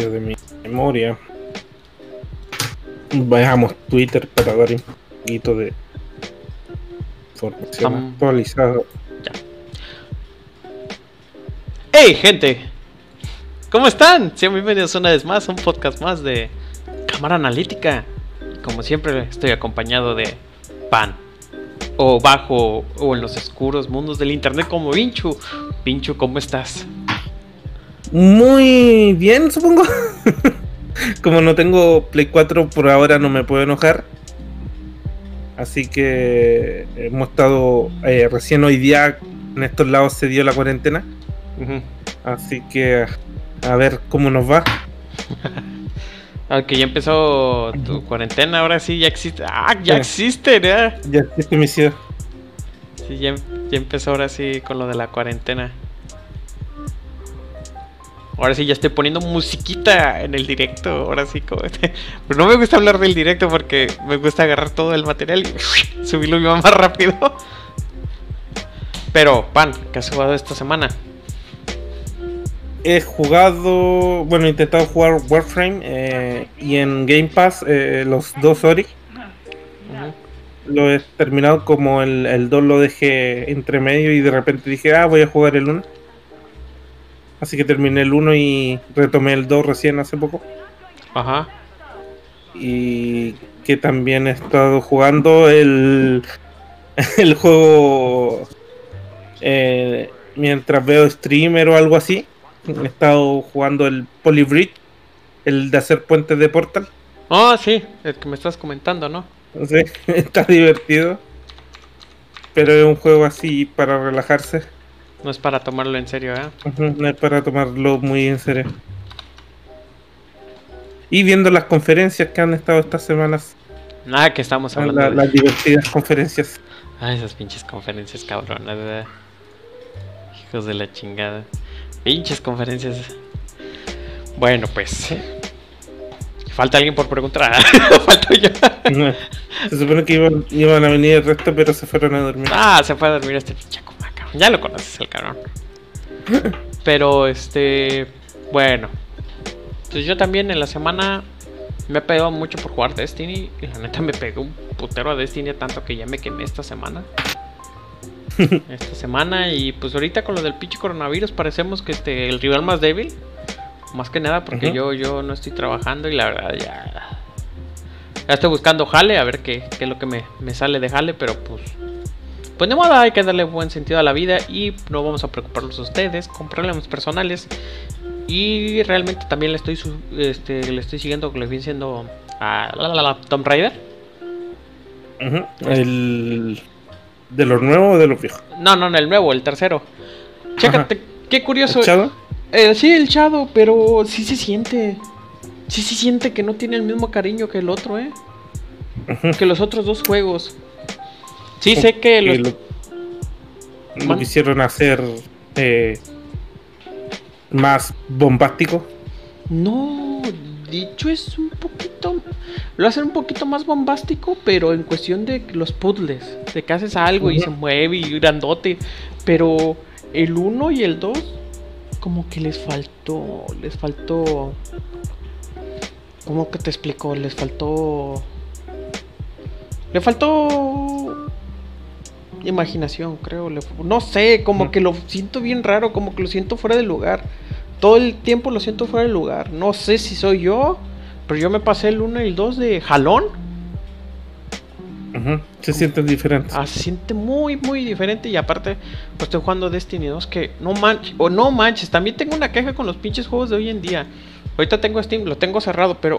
de mi memoria. Veamos Twitter para dar un poquito de información actualizada. ¡Hey, gente! ¿Cómo están? Sean bienvenidos una vez más a un podcast más de Cámara Analítica. Como siempre, estoy acompañado de Pan. O bajo, o en los oscuros mundos del internet como Vinchu. Vinchu, ¿cómo estás? Muy bien, supongo. Como no tengo Play 4 por ahora no me puedo enojar. Así que hemos estado eh, recién hoy día en estos lados se dio la cuarentena. Así que a ver cómo nos va. Aunque ya empezó tu cuarentena, ahora sí ya existe. ¡Ah, ya Sí. existe! ¿ya? Ya existe mi ciudad. Sí, ya, ya empezó ahora sí con lo de la cuarentena. Ahora sí ya estoy poniendo musiquita en el directo. Ahora sí, como Pero no me gusta hablar del directo porque me gusta agarrar todo el material y subirlo más rápido. Pero, Pan, ¿qué has jugado esta semana? He jugado, bueno, he intentado jugar Warframe eh, y en Game Pass eh, los dos Ori. Lo he terminado como el, el 2 lo dejé entre medio y de repente dije, ah, voy a jugar el 1. Así que terminé el 1 y retomé el 2 recién hace poco. Ajá. Y que también he estado jugando el, el juego eh, mientras veo streamer o algo así. He estado jugando el Polybridge, el de hacer puentes de Portal. Oh, sí, el que me estás comentando, ¿no? Sé, está divertido. Pero es un juego así para relajarse. No es para tomarlo en serio, ¿eh? No es para tomarlo muy en serio. Y viendo las conferencias que han estado estas semanas, Nada, que estamos hablando la- de... las divertidas conferencias. Ah, esas pinches conferencias cabronas, ¿verdad? Hijos de la chingada. Pinches conferencias. Bueno, pues. Falta alguien por preguntar. Falto yo. No, Se supone que iban, iban a venir el resto, pero se fueron a dormir. Ah, se fue a dormir este cabrón. Ya lo conoces, el cabrón. Pero, este. Bueno. Pues yo también en la semana me he pegado mucho por jugar Destiny. Y la neta me pegué un putero a Destiny tanto que ya me quemé esta semana. esta semana. Y pues ahorita con lo del pinche coronavirus parecemos que este el rival más débil. Más que nada porque yo, yo no estoy trabajando y la verdad ya. Ya estoy buscando jale, a ver qué, qué es lo que me, me sale de jale, pero pues. Pues de moda hay que darle buen sentido a la vida y no vamos a preocuparlos a ustedes con problemas personales. Y realmente también le estoy este, le estoy siguiendo le viene siendo a la, la, la, Tomb Raider. El. ¿De los nuevos o de los viejos? No, no, no, el nuevo, el tercero. Chécate, qué curioso. ¿Echado? Eh, sí, el Shadow, pero sí se siente. Sí se siente que no tiene el mismo cariño que el otro, ¿eh? Que los otros dos juegos. Sí, sé que los... lo, lo Man- quisieron hacer eh, más bombástico. No, dicho es un poquito. Lo hacen un poquito más bombástico, pero en cuestión de los puzzles. De que haces algo y se mueve y grandote. Pero el 1 y el 2, como que les faltó. Les faltó. ¿Cómo que te explico? Les faltó. Le faltó. Imaginación, creo. no sé, como que lo siento bien raro, como que lo siento fuera de lugar. Todo el tiempo lo siento fuera de lugar. No sé si soy yo, pero yo me pasé el 1 y el 2 de jalón. Ujú. Se sienten diferentes. Ah, se siente muy, muy diferente. Y aparte, pues estoy jugando Destiny 2 que no manches, o no manches. También tengo una queja con los pinches juegos de hoy en día. Ahorita tengo Steam, lo tengo cerrado, pero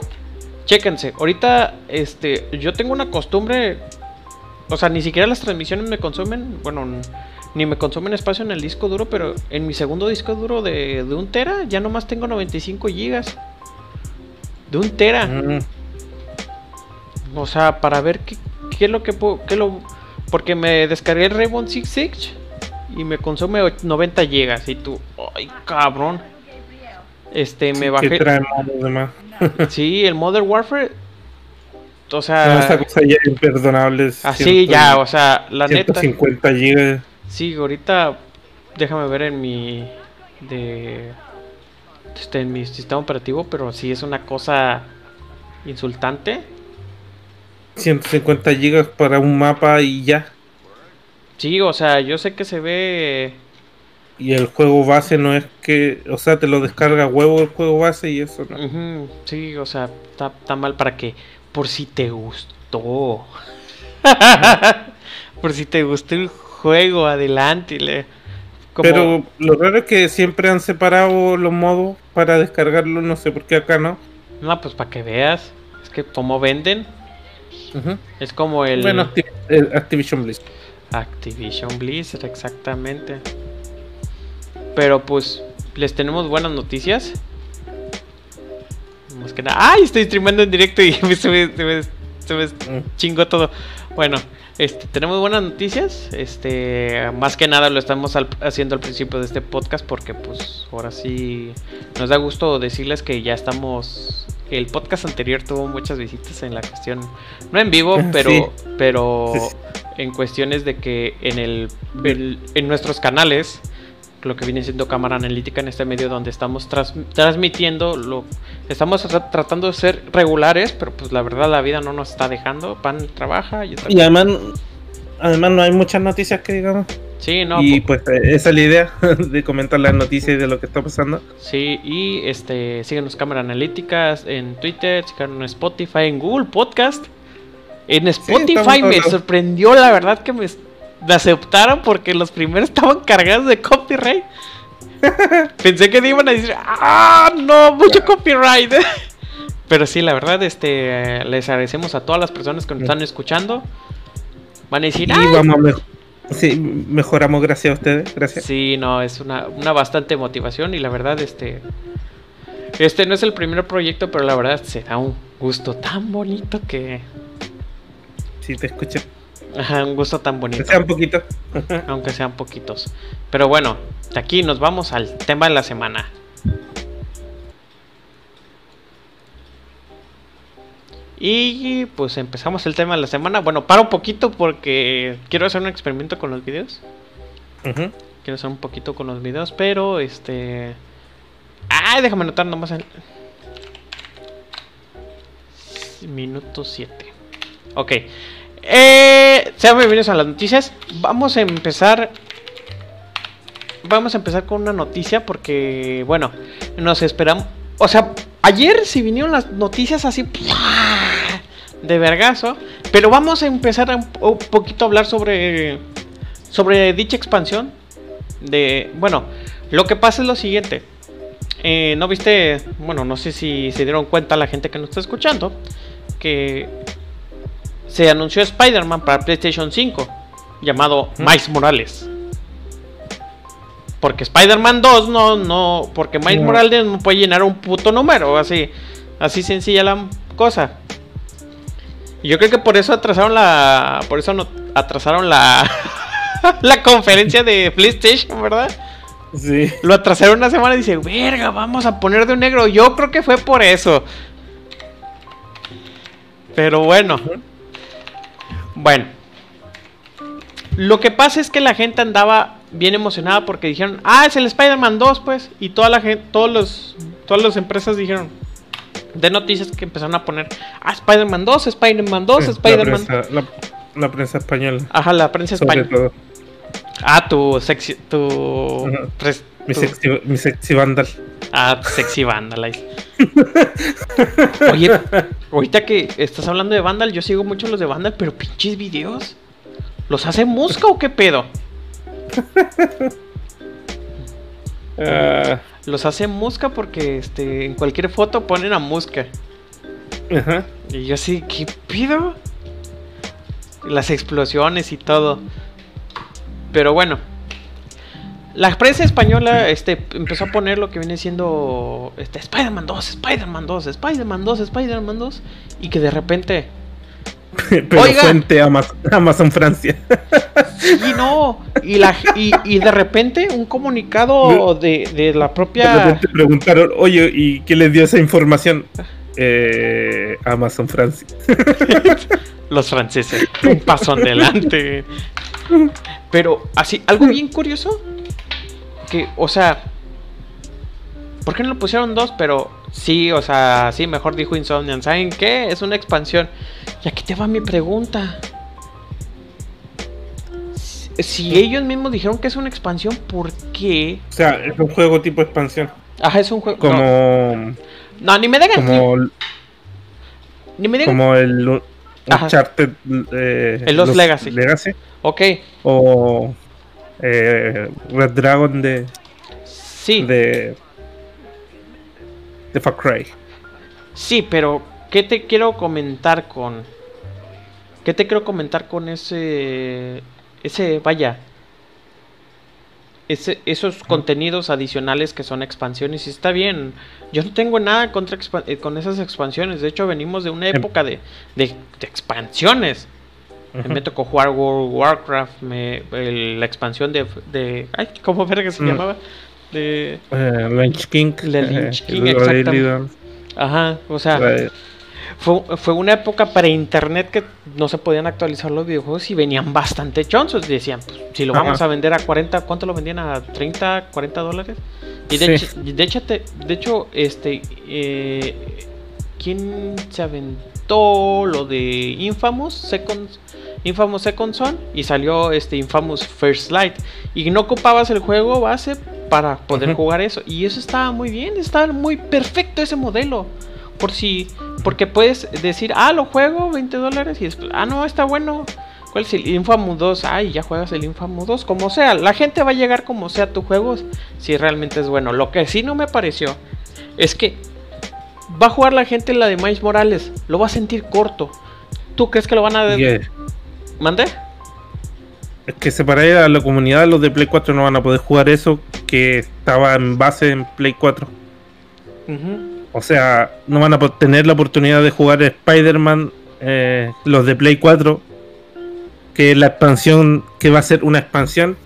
chéquense. Ahorita, este, yo tengo una costumbre. O sea, ni siquiera las transmisiones me consumen. Bueno, ni me consumen espacio en el disco duro, pero en mi segundo disco duro de, de un tera, ya nomás tengo 95 gigas. De un tera. Mm. O sea, para ver qué, qué es lo que puedo. Qué lo, porque me descargué el Rainbow Six Siege y me consume och- 90 gigas. Y tú, ay, cabrón. Este, me bajé. trae más los demás. Sí, el Modern Warfare. O No, esa cosa ya es imperdonable. así ya, o sea, la neta. 150 gigas. Sí, ahorita déjame ver en mi de este, en mi sistema operativo, pero sí es una cosa insultante. 150 gigas para un mapa y ya. Sí, o sea, yo sé que se ve. Y el juego base no es que. O sea, te lo descarga huevo el juego base y eso no. Sí, o sea, está, está mal para que. Por si te gustó. por si te gustó el juego, adelante. le- como- Pero lo raro es que siempre han separado los modos para descargarlo, no sé por qué acá no. No, pues para que veas. Es que como venden, es como el. Bueno, el Activision Blizzard. Activision Blizzard, exactamente. Pero pues, les tenemos buenas noticias. Más que nada. ¡Ay! Estoy streamando en directo y se me, se me- se me Mm. chingó todo. Bueno, este, tenemos buenas noticias. Este, más que nada lo estamos al- haciendo al principio de este podcast porque pues ahora sí nos da gusto decirles que ya estamos. El podcast anterior tuvo muchas visitas en la cuestión, no en vivo, pero, pero Sí, en cuestiones de que en el, el- en nuestros canales lo que viene siendo cámara analítica en este medio donde estamos tras- transmitiendo lo estamos tra- tratando de ser regulares pero pues la verdad la vida no nos está dejando pan trabaja y, Y además, además no hay muchas noticias que digamos. sí no y pu- pues eh, esa es la idea de comentar las noticias y de lo que está pasando. sí y este síguenos cámara analíticas en Twitter síganos en Spotify en Google Podcast en Spotify me sorprendió la verdad que me, me aceptaron porque los primeros estaban cargados de copyright Pensé que iban a decir, ah, no, mucho copyright. Pero sí, la verdad, este, les agradecemos a todas las personas que nos están escuchando. Van a decir, Y vamos mejor. Sí, mejoramos gracias a ustedes. Gracias. Sí, no, es una, una bastante motivación y la verdad, este, este no es el primer proyecto, pero la verdad se da un gusto tan bonito que, Sí, te escucho. Ajá, un gusto tan bonito. Que sea un poquito. aunque sean poquitos. Pero bueno, de aquí nos vamos al tema de la semana. Y pues empezamos el tema de la semana. Bueno, paro un poquito porque quiero hacer un experimento con los videos. Quiero hacer un poquito con los videos, pero este... Ay, déjame anotar nomás el... Minuto 7. Ok. Eh, sean bienvenidos a las noticias. Vamos a empezar. Vamos a empezar con una noticia porque, bueno, nos esperamos. O sea, ayer si vinieron las noticias así de vergazo. Pero vamos a empezar un poquito a hablar sobre sobre dicha expansión. De bueno, lo que pasa es lo siguiente. Eh, no viste, bueno, no sé si se dieron cuenta la gente que nos está escuchando que se anunció Spider-Man para PlayStation 5 llamado. Miles Morales. Porque Spider-Man 2 no, no, porque Miles No. Morales no puede llenar un puto número, así, así sencilla la cosa. Y yo creo que por eso atrasaron la, por eso no atrasaron la, la conferencia de PlayStation, ¿verdad? Sí. Lo atrasaron una semana y dice, verga, vamos a poner de un negro. Yo creo que fue por eso. Pero bueno. Bueno. Lo que pasa es que la gente andaba bien emocionada porque dijeron, ah, es el Spider-Man 2, pues. Y toda la gente, todos los, todas las empresas dijeron, de noticias que empezaron a poner, ah, Spider-Man 2, Spider-Man 2, La Spider-Man. la, la prensa española. Ajá, la prensa española. Ah, tu sexy, tu, pres- Mi sexy, mi sexy vandal. Ah, sexy Vandalize. Oye, ahorita que estás hablando de Vandal, yo sigo mucho los de Vandal, pero pinches videos. ¿Los hace Musca o qué pedo? Ah, Los hace Musca porque este, en cualquier foto ponen a Musca. ajá. Y yo así, ¿qué pido? Las explosiones y todo. Pero bueno. La prensa española este, empezó a poner lo que viene siendo este, Spider-Man 2, Spider-Man 2, Spider-Man 2, Spider-Man 2. Y que de repente... Pero Oiga. fuente Amazon, Amazon Francia. Y no. Y, la, y, y de repente un comunicado de, de la De propia... repente preguntaron, oye, ¿y qué les dio esa información? Eh, Amazon Francia. Los franceses. Un paso adelante. Pero así, algo bien curioso. Que, o sea. ¿Por qué no le pusieron dos? Pero sí, o sea, sí, mejor dijo Insomnian. ¿Saben qué? Es una expansión. Y aquí te va mi pregunta. Si, ellos mismos dijeron que es una expansión, ¿por qué? O sea, es un juego tipo expansión. Ajá, es un juego. Como. no, ni me digan. Como, Ni me digan. como el. Uncharted. eh, El Lost Legacy. Legacy. Ok, O. eh, Red Dragon de. sí. De. De Far Cry. Sí, pero ¿qué te quiero comentar con ¿Qué te quiero comentar con ese ese vaya ese, esos contenidos adicionales que son expansiones y está bien. Yo no tengo nada contra eh, con esas expansiones. De hecho, venimos de una Em- época de, de- de expansiones. Me tocó jugar World Warcraft, me- el- la expansión de, de ay, ¿cómo verga se Mm. llamaba? De Eh, Lynch King. La Lynch eh, King, exactamente. Ajá, o sea, Fue, fue una época para internet que no se podían actualizar los videojuegos y venían bastante chonzos. Decían, pues, si lo vamos a vender a 40, ¿cuánto lo vendían? ¿A 30, 40 dólares? Y de, Sí. hecho, de de hecho, este, eh, ¿quién se aventó lo de Infamous Second, Infamous Second Son? Y salió este Infamous First Light. Y no ocupabas el juego base para poder jugar eso. Y eso estaba muy bien, estaba muy perfecto ese modelo. Por si, porque puedes decir, ah, lo juego, 20 dólares, y después, ah, no, está bueno. ¿Cuál es el Infamous 2? Ay, ya juegas el Infamous 2, como sea. La gente va a llegar como sea tu juego, si realmente es bueno. Lo que sí no me pareció es que va a jugar la gente la de Miles Morales, lo va a sentir corto. ¿Tú crees que lo van a... ¿Mande? Es que separé a la comunidad, los de Play 4 no van a poder jugar eso que estaba en base en Play 4. Ujú. O sea, no van a tener la oportunidad de jugar Spider-Man, eh, los de Play 4, que es la expansión, que va a ser una expansión,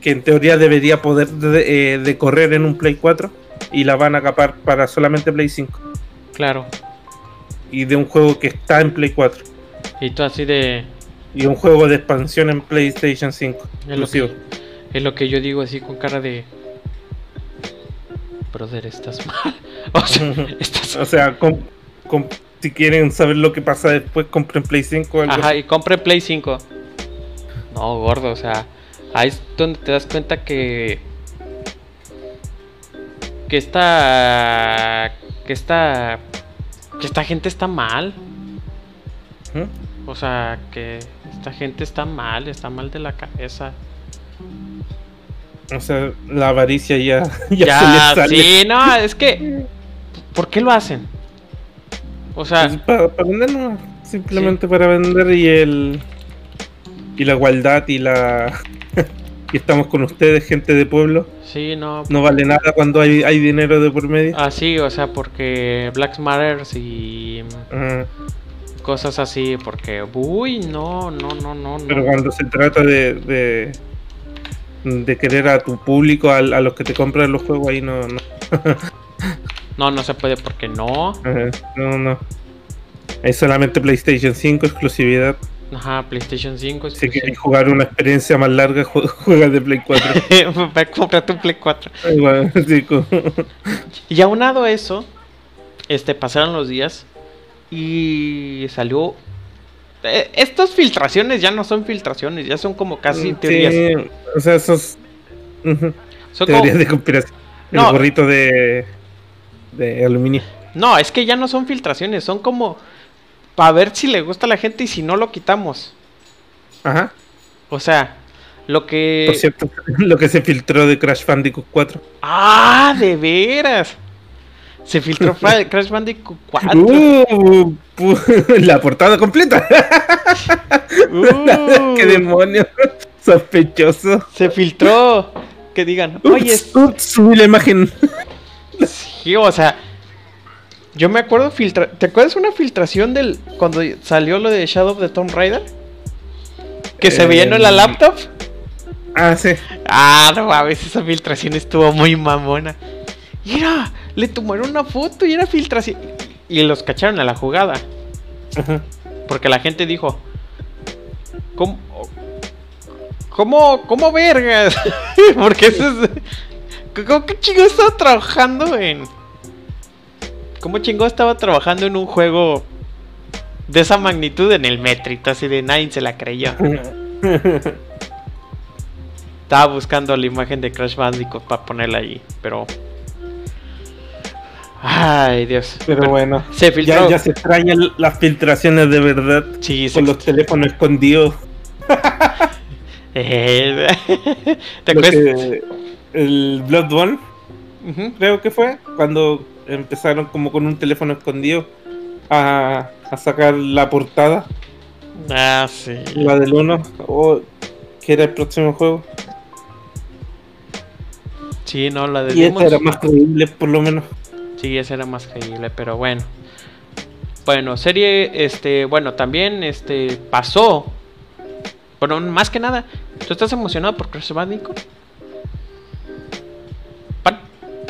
que en teoría debería poder de, eh, de correr en un Play 4, y la van a capar para solamente Play 5. Claro. Y de un juego que está en Play 4. Y tú así de... Y un juego de expansión en PlayStation 5. Es lo, que, es lo que yo digo así con cara de... Brother, estás mal. O sea, estás... O sea, com- com- si quieren saber lo que pasa después, compren Play 5 o algo Ajá, y compre Play 5. No, gordo, o sea, ahí es donde te das cuenta que. Que esta. Que esta. Que esta gente está mal. Ujú. O sea, que esta gente está mal, está mal de la cabeza. O sea, la avaricia ya, ya, Ya, se sale. sí, no, es que. ¿Por qué lo hacen? O sea, Pues para, para vender, no, simplemente para vender y el y la igualdad y la y estamos con ustedes, gente de pueblo. sí, no. No vale nada cuando hay, hay dinero de por medio. Ah, sí, o sea, porque Black Matters y Ajá. cosas así, porque, uy, no, no, no, no, Pero no. cuando se trata de, de, de querer a tu público, a, a los que te compran los juegos, ahí no, no, No, no se puede porque no. Ajá, no, no. Es solamente PlayStation 5 exclusividad. Ajá, PlayStation 5. Si quieres jugar una experiencia más larga, jue- juega de Play 4. Va a comprar tu Play 4. Igual, sí, co- Y aunado a eso, este, pasaron los días y salió. eh, estas filtraciones ya no son filtraciones, ya son como casi teorías. Sí, o sea, esos ujú, Son como- teorías de conspiración. El No. gorrito de, de aluminio. No, es que ya no son filtraciones, son como para ver si le gusta a la gente y si no lo quitamos. Ajá. O sea, lo que. Por cierto, lo que se filtró de Crash Bandicoot 4. ¡Ah, de veras! Se filtró Crash Bandicoot 4. Uh, la portada completa. Uh, ¡Qué demonio! Sospechoso. se filtró. Que digan, oye, Ups, la imagen. sí, o sea. Yo me acuerdo filtra ¿Te acuerdas una filtración del cuando salió lo de Shadow of the Tomb Raider? Que se veía en la Em. laptop. Ah, sí. Ah, no mames, esa filtración estuvo muy mamona. Y era, le tomaron una foto y era filtración. Y los cacharon a la jugada. Ajá. Porque la gente dijo, ¿cómo, cómo, cómo vergas? Porque eso es... ¿Cómo que chingo estaba trabajando en. ¿Cómo chingo estaba trabajando en un juego de esa magnitud en el Metrito? Así de nadie se la creyó. Estaba buscando la imagen de Crash Bandicoot para ponerla allí, pero. Ay, Dios. Pero, bueno, se filtró. Ya, ya se extrañan las filtraciones de verdad. Sí, con los teléfonos escondidos. Eh, ¿Te acuerdas? que- el Bloodborne, Ujú. creo que fue, cuando empezaron como con un teléfono escondido a, a sacar la portada, Ah, sí. la del 1, o que era el próximo juego. Sí, no, la de Y esta era más creíble, por lo menos. Sí, esa era más creíble, pero bueno. Bueno, serie, este, bueno, también, este, pasó. Bueno, más que nada, ¿tú estás emocionado por Crash Bandicoot?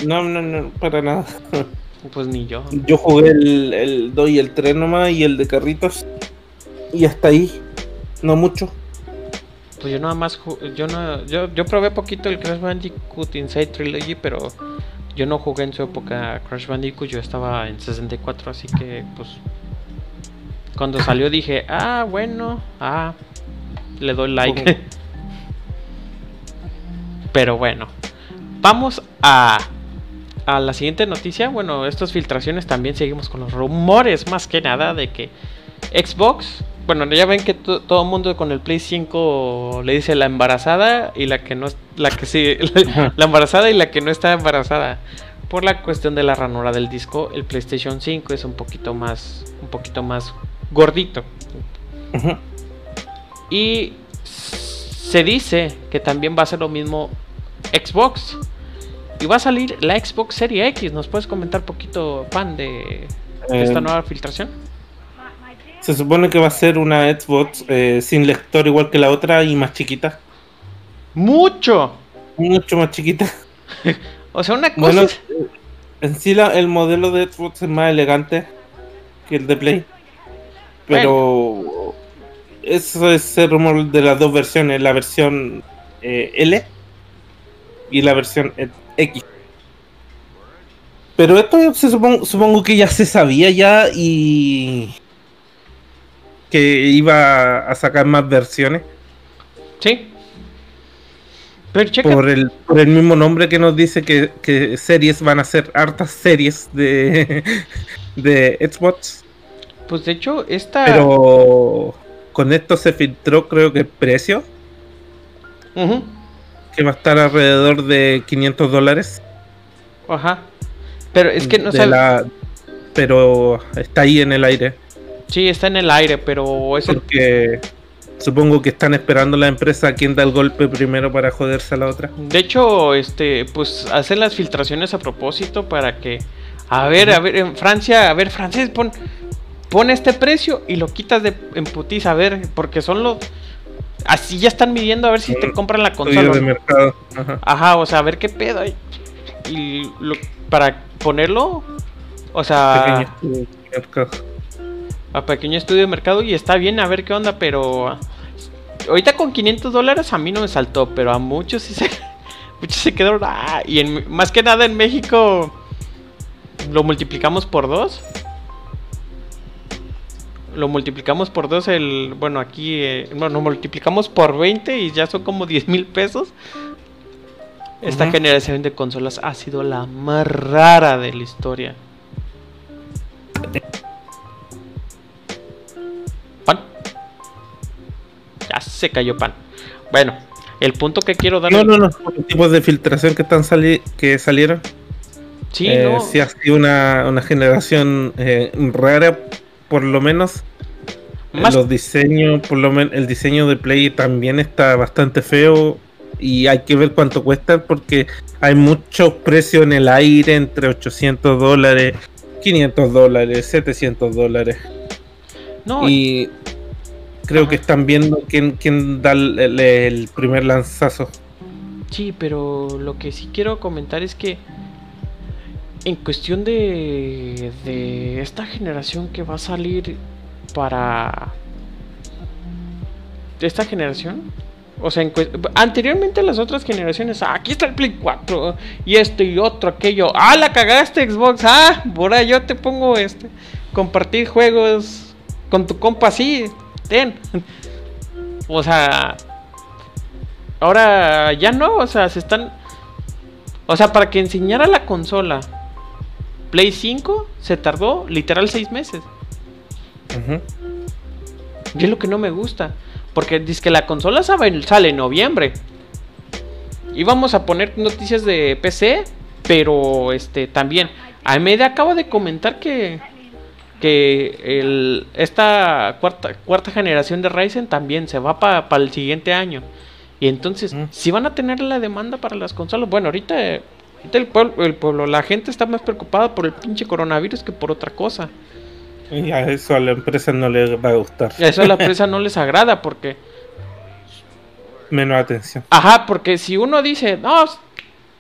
No, no, no, para nada. Pues ni yo. Yo jugué el, el 2 y el 3 nomás y el de carritos. Y hasta ahí. No mucho. Pues yo nada más, yo no, yo, yo probé poquito el Crash Bandicoot Inside Trilogy, pero yo no jugué en su época Crash Bandicoot, yo estaba en 64, así que pues cuando salió dije, ah, bueno, ah, le doy like. pero bueno, vamos a, a la siguiente noticia. Bueno, estas filtraciones también seguimos con los rumores más que nada de que Xbox, bueno, ya ven que to- todo el mundo con el Play 5 le dice la embarazada y la que no la que sí, la, la embarazada y la que no está embarazada. Por la cuestión de la ranura del disco, el PlayStation 5 es un poquito más un poquito más gordito. Y se dice que también va a ser lo mismo Xbox. Y va a salir la Xbox Serie X. ¿Nos puedes comentar poquito, Pan, de, de esta Eh, nueva filtración? Se supone que va a ser una Xbox eh, sin lector igual que la otra y más chiquita. ¡Mucho! Mucho más chiquita. O sea, una cosa. Bueno, es- en sí la- el modelo de Xbox es más elegante que el de Play. Pero eso es el rumor de las dos versiones, la versión eh, L y la versión eh, X. Pero esto se supon- supongo que ya se sabía ya y que iba a sacar más versiones Sí. Pero checa. por el, por el mismo nombre que nos dice que, que series van a ser hartas series de, de Xbox. Pues de hecho, esta. Pero con esto se filtró creo que el precio, Ujú, que va a estar alrededor de 500 dólares. Ajá. Pero es que no la- Pero está ahí en el aire. Sí, está en el aire, pero es el. Porque supongo que están esperando la empresa a quien da el golpe primero para joderse a la otra. De hecho, este, pues hacen las filtraciones a propósito para que. A ver, a ver, en Francia, a ver, francés, pon, pon este precio y lo quitas de en putiza, a ver, porque son los. Así ya están midiendo a ver si te Mm, compran la Estudio consola. de mercado. Ajá. Ajá, o sea, a ver qué pedo hay. Y lo- para ponerlo, o sea, Pequeño estudio de mercado. a pequeño estudio de mercado y está bien, a ver qué onda, pero ah, ahorita con 500 dólares a mí no me saltó, pero a muchos sí se, muchos se quedaron, ah, y en, más que nada en México lo multiplicamos por dos. Lo multiplicamos por dos, el, bueno, aquí, eh, bueno, multiplicamos por 20 y ya son como 10 mil pesos. Esta generación de consolas ha sido la más rara de la historia. Pan. Ya se cayó pan. Bueno, el punto que quiero dar. No, no, no. Los tipos de filtración que están sali que salieron. Sí, eh, no. sí ha sido una, una generación eh, rara, por lo menos. Más- Los diseños, por lo menos el diseño de Play también está bastante feo. Y hay que ver cuánto cuesta porque hay muchos precios en el aire entre 800 dólares, 500 dólares, 700 dólares. no, Y creo Ajá. que están viendo quién, quién da el primer lanzazo. Sí, pero lo que sí quiero comentar es que en cuestión de, de esta generación que va a salir para... Esta generación, O sea, anteriormente las otras generaciones, ah, aquí está el Play 4 y esto y otro, aquello. Ah, la cagaste Xbox. Ah, ahí yo te pongo este compartir juegos con tu compa así. Ten. O sea, ahora ya no, o sea, se están o sea, para que enseñara la consola Play 5 se tardó literal 6 meses. Ujú. Y es lo que no me gusta. Porque dice que la consola sabe- sale en noviembre. Íbamos a poner noticias de PC, pero este también. AMD acaba de comentar que que el, esta cuarta, cuarta generación de Ryzen también se va para el siguiente año. Y entonces, si van a tener la demanda para las consolas, bueno, ahorita el, pueblo, el pueblo, la gente está más preocupada por el pinche coronavirus que por otra cosa. Y a eso a la empresa no le va a gustar. Y a eso a la empresa no les agrada porque Menos atención. Ajá, porque si uno dice, no,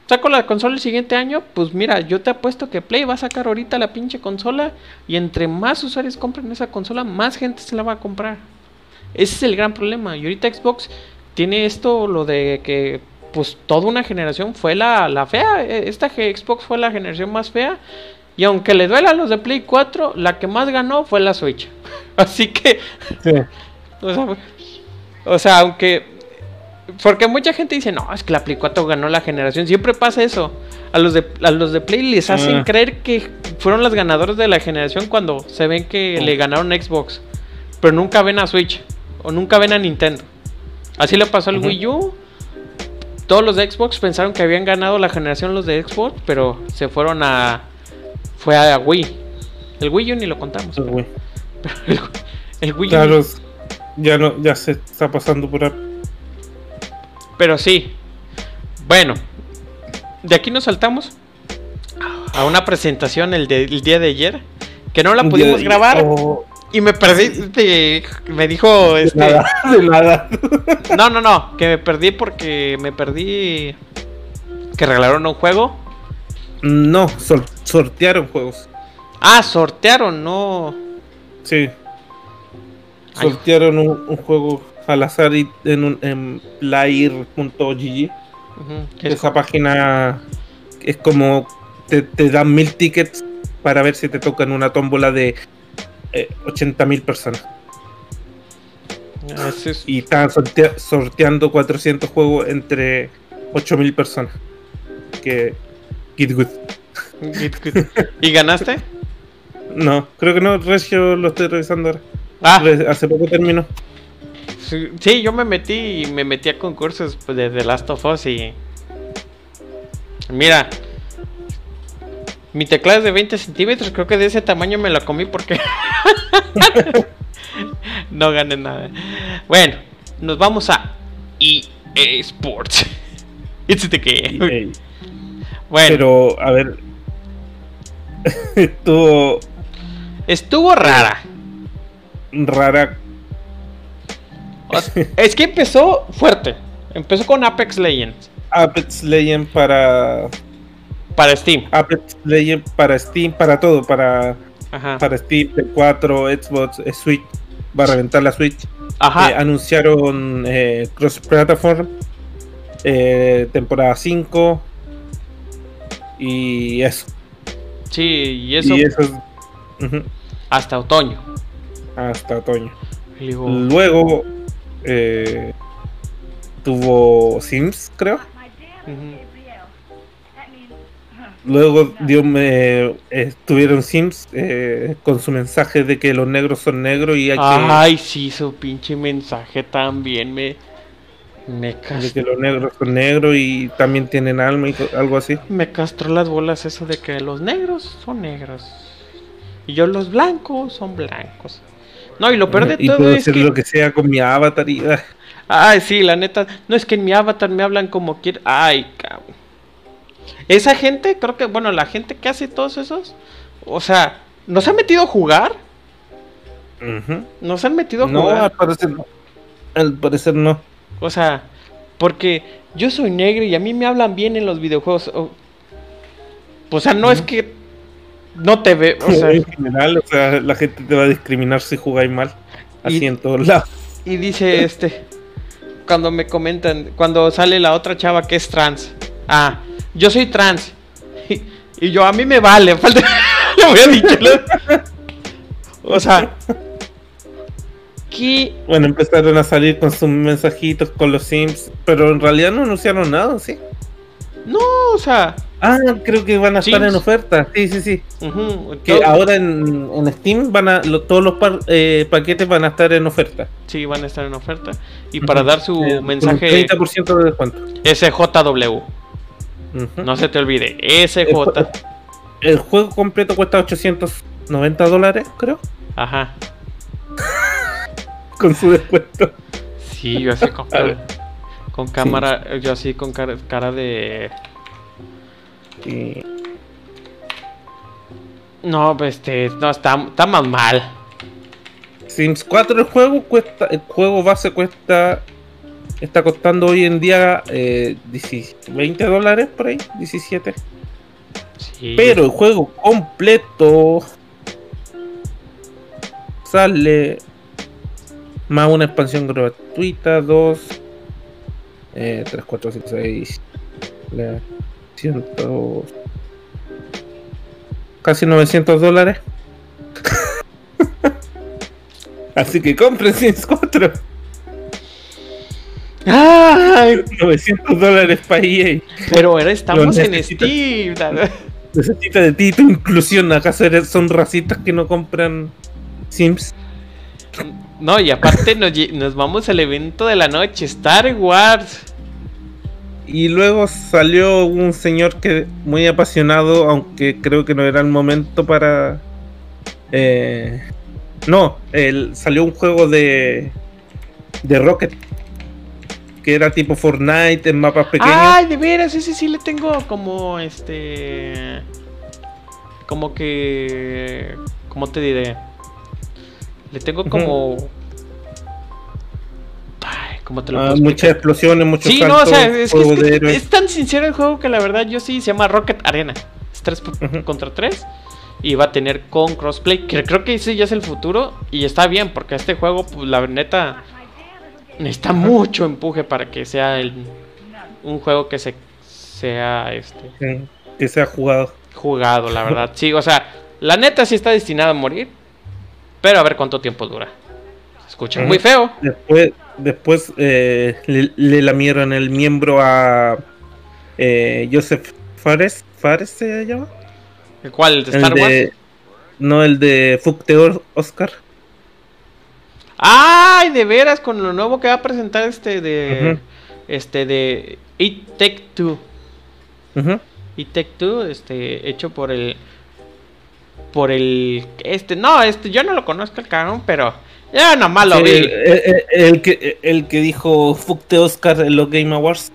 saco la consola el siguiente año, pues mira, yo te apuesto que Play va a sacar ahorita la pinche consola y entre más usuarios compren esa consola, más gente se la va a comprar. Ese es el gran problema. Y ahorita Xbox tiene esto, lo de que pues toda una generación fue la, la fea. E- Esta Xbox fue la generación más fea. Y aunque le duela a los de Play 4, la que más ganó fue la Switch. Así que Sí. o sea, o sea, aunque. Porque mucha gente dice, no, es que la Play 4 ganó la generación. Siempre pasa eso. A los de, a los de Play les hacen Ah. creer que fueron las ganadoras de la generación cuando se ven que Ah. le ganaron a Xbox. Pero nunca ven a Switch. O nunca ven a Nintendo. Así le pasó al. Wii U. Todos los de Xbox pensaron que habían ganado la generación los de Xbox, pero se fueron a. Fue a Wii. El Wii U ni lo contamos. Pues, güey. El, el Wii U. Claro, ya no, ya se está pasando por ahí. Pero sí. Bueno. De aquí nos saltamos a una presentación el, de- el día de ayer. Que no la pudimos Ya- grabar. oh, Y me perdí. de- me dijo de este. nada, de nada. No, no, no. Que me perdí porque me perdí. Que regalaron un juego. No, sortearon juegos. Ah, sortearon, no. Sí. Ay. Sortearon un, un juego al azar y en, un, en player.gg. Que es- Esa página es como te, te dan mil tickets para ver si te tocan una tómbola de eh, 80 mil personas. ese es- Y sortea- sorteando 400 juegos entre 8 mil personas. Que. Get good. ¿Y ganaste? No, creo que no, Regio lo estoy revisando ahora. Ah, Hace poco terminó. sí, sí, yo me metí y me metí a concursos de The Last of Us y. Mira. Mi teclado es de 20 centímetros, creo que de ese tamaño me la comí porque. no gané nada. Bueno, nos vamos a EA Sports. It's the game. Bueno, Pero, a ver. Estuvo estuvo rara. rara. O sea, es que empezó fuerte. Empezó con Apex Legends Apex Legend para. Para Steam. Apex Legend para Steam, para todo. Para, Ajá. para Steam, P4, Xbox, eh, Switch. Va a reventar la Switch. Ajá. Eh, anunciaron eh, Cross Platform. eh, temporada 5. Y eso. Sí, y eso, Y eso es. ujú, hasta otoño. hasta otoño. Luego. tuvo Sims, creo. Luego dio, me, eh, tuvieron Sims eh, con su mensaje de que los negros son negros y hay Ay, sí, su pinche mensaje también me. Me, que, de que los negros son negros y también tienen alma y algo así. me castró las bolas eso de que los negros son negros. Y yo los blancos son blancos. No, y lo peor de y todo puedo es hacer que. lo que sea con mi avatar y ah, Ay, sí, la neta. No es que en mi avatar me hablan como quieren. Ay, cabrón. Esa gente, creo que, bueno, la gente que hace todos esos. O sea, ¿nos han metido a jugar? Nos han metido a no, jugar. al parecer no. Al parecer no. O sea, porque yo soy negro y a mí me hablan bien en los videojuegos. O, o sea, no es que no te ve. O sea, en general, o sea, la gente te va a discriminar si jugáis mal. Así Y- en todos lados. y dice este. cuando me comentan, cuando sale la otra chava que es trans. Ah, yo soy trans. Y, y yo, a mí me vale. Falta. Lo había dicho. O sea. ¿Qué? Bueno, empezaron a salir con sus mensajitos con los Sims, pero en realidad no anunciaron nada, ¿sí? No, o sea. Ah, creo que van a estar en oferta. Sí, sí, sí. Que todo- ahora en, en Steam van a lo- todos los par- eh, paquetes van a estar en oferta. Sí, van a estar en oferta. Y para dar su Eh, mensaje 30% de descuento. SJW. No se te olvide. SJ. El juego completo cuesta 890 dólares, creo, Ajá. con su descuento. Sí, yo así con, con cámara, yo así con cara, cara de... Y No, pues, este, no, está, está más mal. Sims 4 el juego cuesta, el juego base cuesta, está costando hoy en día eh, 10 20 dólares por ahí, 17. Sí. Pero el juego completo sale más una expansión gratuita, 2, eh, 3, 4, 5, 6, 100, casi 900 dólares. Así que compren Sims 4, ¡Ay! 900 dólares para EA. Pero ahora estamos en. Steam. Necesita de ti tu inclusión. ¿Acaso eres- son racitas que no compran Sims? No, y aparte nos, vamos al evento de la noche, Star Wars. Y luego salió un señor que muy apasionado, aunque creo que no era el momento para. eh, no, salió un juego de de Rocket que era tipo Fortnite en mapas pequeños. Ay, de veras, ese sí le tengo como este. Como que. ¿Cómo te diré? Le tengo como. Ay, ¿cómo te lo Ah, muchas explosiones, muchos Sí, no, o sea, es, que, es, que tan sincero el juego que la verdad yo sí se llama Rocket Arena. Es 3 Ujú. contra 3. Y va a tener con crossplay. Que creo que ese ya es el futuro. Y está bien, porque este juego, pues la neta. Necesita mucho empuje para que sea el- un juego que se sea este que se ha jugado. jugado, la verdad. Sí, o sea, la neta sí está destinado a morir. Pero a ver cuánto tiempo dura. Se escucha muy feo. Después, después eh, le, le lamieron el miembro a eh, Joseph Fares. ¿Fares se llama? ¿El cual? ¿El de El Star Wars? no, el de Fucteor Oscar. ¡Ay! De veras, con lo nuevo que va a presentar este de. Este de. It. Ujú. It Take Two, este, hecho por el. Por el. Este, no, este, yo no lo conozco el cabrón, pero. Ya nomás lo vi. el, el- el que, el que dijo Fucte Oscar en los Game Awards.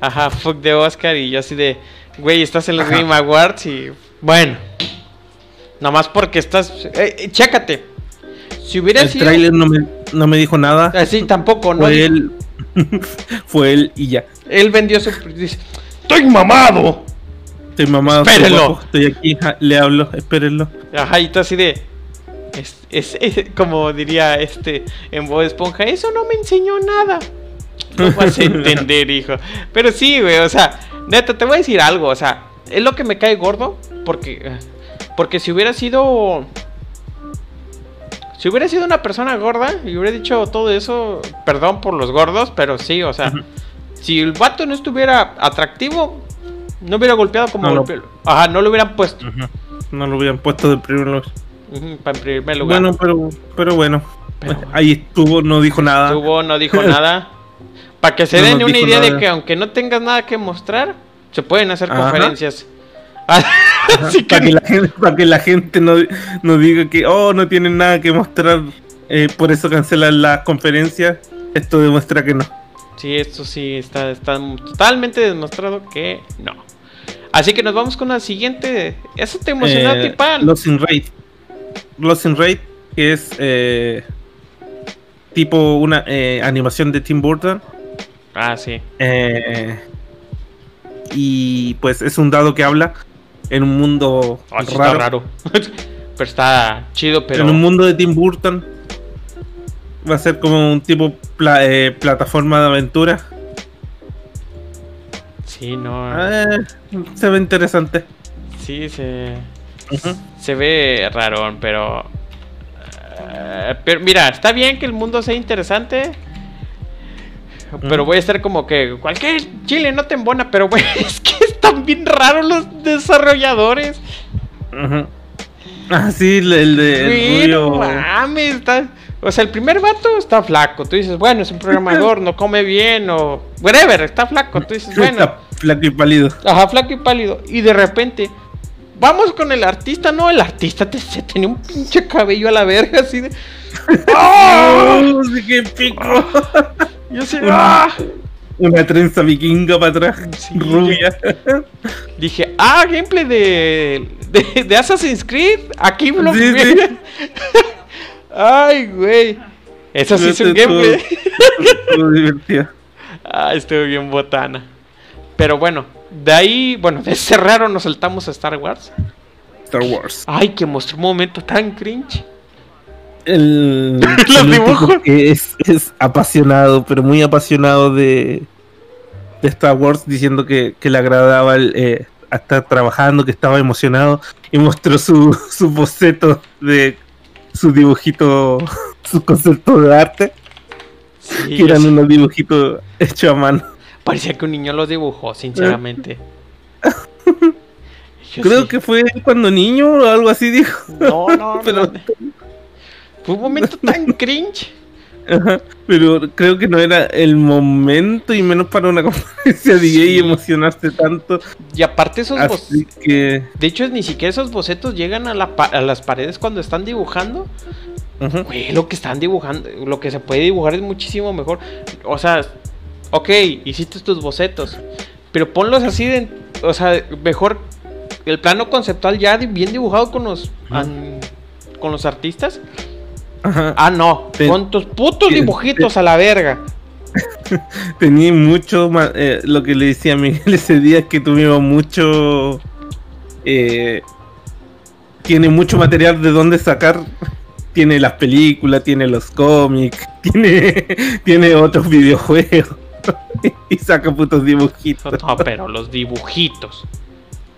Ajá, fuck de Oscar y yo así de. Güey, estás en los Ajá. Game Awards y. Bueno. Nomás porque estás. Eh, chécate. Si hubiera El sido. tráiler no me, no me dijo nada. Así tampoco, ¿no? Fue él. Fue él y ya. Él vendió su. Dice, ¡Estoy mamado! Estoy mamado. Espérenlo. guapo, Estoy aquí. ja, Le hablo. Espérenlo. Ajá, y tú así de. Es, es- es- como diría este en Bob Esponja, eso no me enseñó nada. No vas a entender, hijo. Pero sí, güey, o sea, neta, te voy a decir algo, o sea, es lo que me cae gordo, porque. Porque si hubiera sido. Si hubiera sido una persona gorda y hubiera dicho todo eso, perdón por los gordos, pero sí, o sea, si el vato no estuviera atractivo, no hubiera golpeado como No golpeó. Ajá, no lo hubieran puesto. No lo hubieran puesto de primer lugar. Para en primer lugar. Bueno, pero, pero bueno. Pero- Ahí estuvo, no dijo nada. Estuvo, no dijo nada. Para que se No den una idea de que aunque no tengas nada que mostrar, se pueden hacer Ajá. conferencias. Así para, que la gente, para que la gente no, no diga que, oh, no tienen nada que mostrar, eh, por eso cancelan las conferencias. Esto demuestra que no. sí, esto sí está, está totalmente demostrado que no. Así que nos vamos con la siguiente. ¿Eso te emocionó, Eh, Tipan? Lost in Raid. Lost in Raid, que es eh, tipo una eh, animación de Tim Burton. Ah, sí. y pues es un dado que habla en un mundo Ah, sí raro. está raro. pero está chido, pero. En un mundo de Tim Burton. va a ser como un tipo pla- eh, plataforma de aventura. Sí, no. Eh, se ve interesante. Sí, se. Se ve rarón, pero. eh, pero mira, está bien que el mundo sea interesante. Pero voy a estar como que cualquier chile no te embona, pero güey, es que están bien raros los desarrolladores. Ujú. Ah, sí, el, el de el mames, está- O sea, el primer vato está flaco. Tú dices, bueno, es un programador, no come bien o. Whatever, está flaco. Tú dices, bueno. Está flaco y pálido. Ajá, flaco y pálido. Y de repente, vamos con el artista. No, el artista te- se tenía un pinche cabello a la verga, así de. ¡Oh! que pico! Yo sé, ¡ah! Una trenza vikinga para atrás, Sí, rubia. Dije, ah, gameplay de, de, de Assassin's Creed. Aquí me lo Sí, vi. sí. Ay, güey. Eso sí es un gameplay. estuvo divertido. Ah, estuvo bien botana. Pero bueno, de ahí, bueno, de ese raro nos saltamos a Star Wars. Star Wars. Ay, que mostró un momento tan cringe. El, Los el dibujos. es, es apasionado, pero muy apasionado de, de Star Wars, diciendo que, que le agradaba el, eh, estar trabajando, que estaba emocionado, y mostró su, su boceto de su dibujito, su concepto de arte, Sí, que eran sí- unos dibujitos hechos a mano. Parecía que un niño los dibujó, sinceramente. Creo sí. que fue cuando niño o algo así dijo. No, no, Pero- no. Fue un momento tan cringe. Ajá, Pero creo que no era el momento y menos para una conferencia de Sí. DJ emocionarse tanto. Y aparte esos bocetos... Así que. De hecho, ni siquiera esos bocetos llegan a, la pa- a las paredes cuando están dibujando. Güey, lo que están dibujando, lo que se puede dibujar es muchísimo mejor. O sea, ok, hiciste tus bocetos, pero ponlos así de, o sea, mejor el plano conceptual ya bien dibujado con los, an- con los artistas. Ajá. Ah, no, Te- con tus putos dibujitos a la verga. Tenía mucho eh, lo que le decía a Miguel ese día es que tuvimos mucho. eh, tiene mucho material de dónde sacar. Tiene las películas, tiene los cómics, tiene, tiene otros videojuegos. y saca putos dibujitos. No, pero los dibujitos.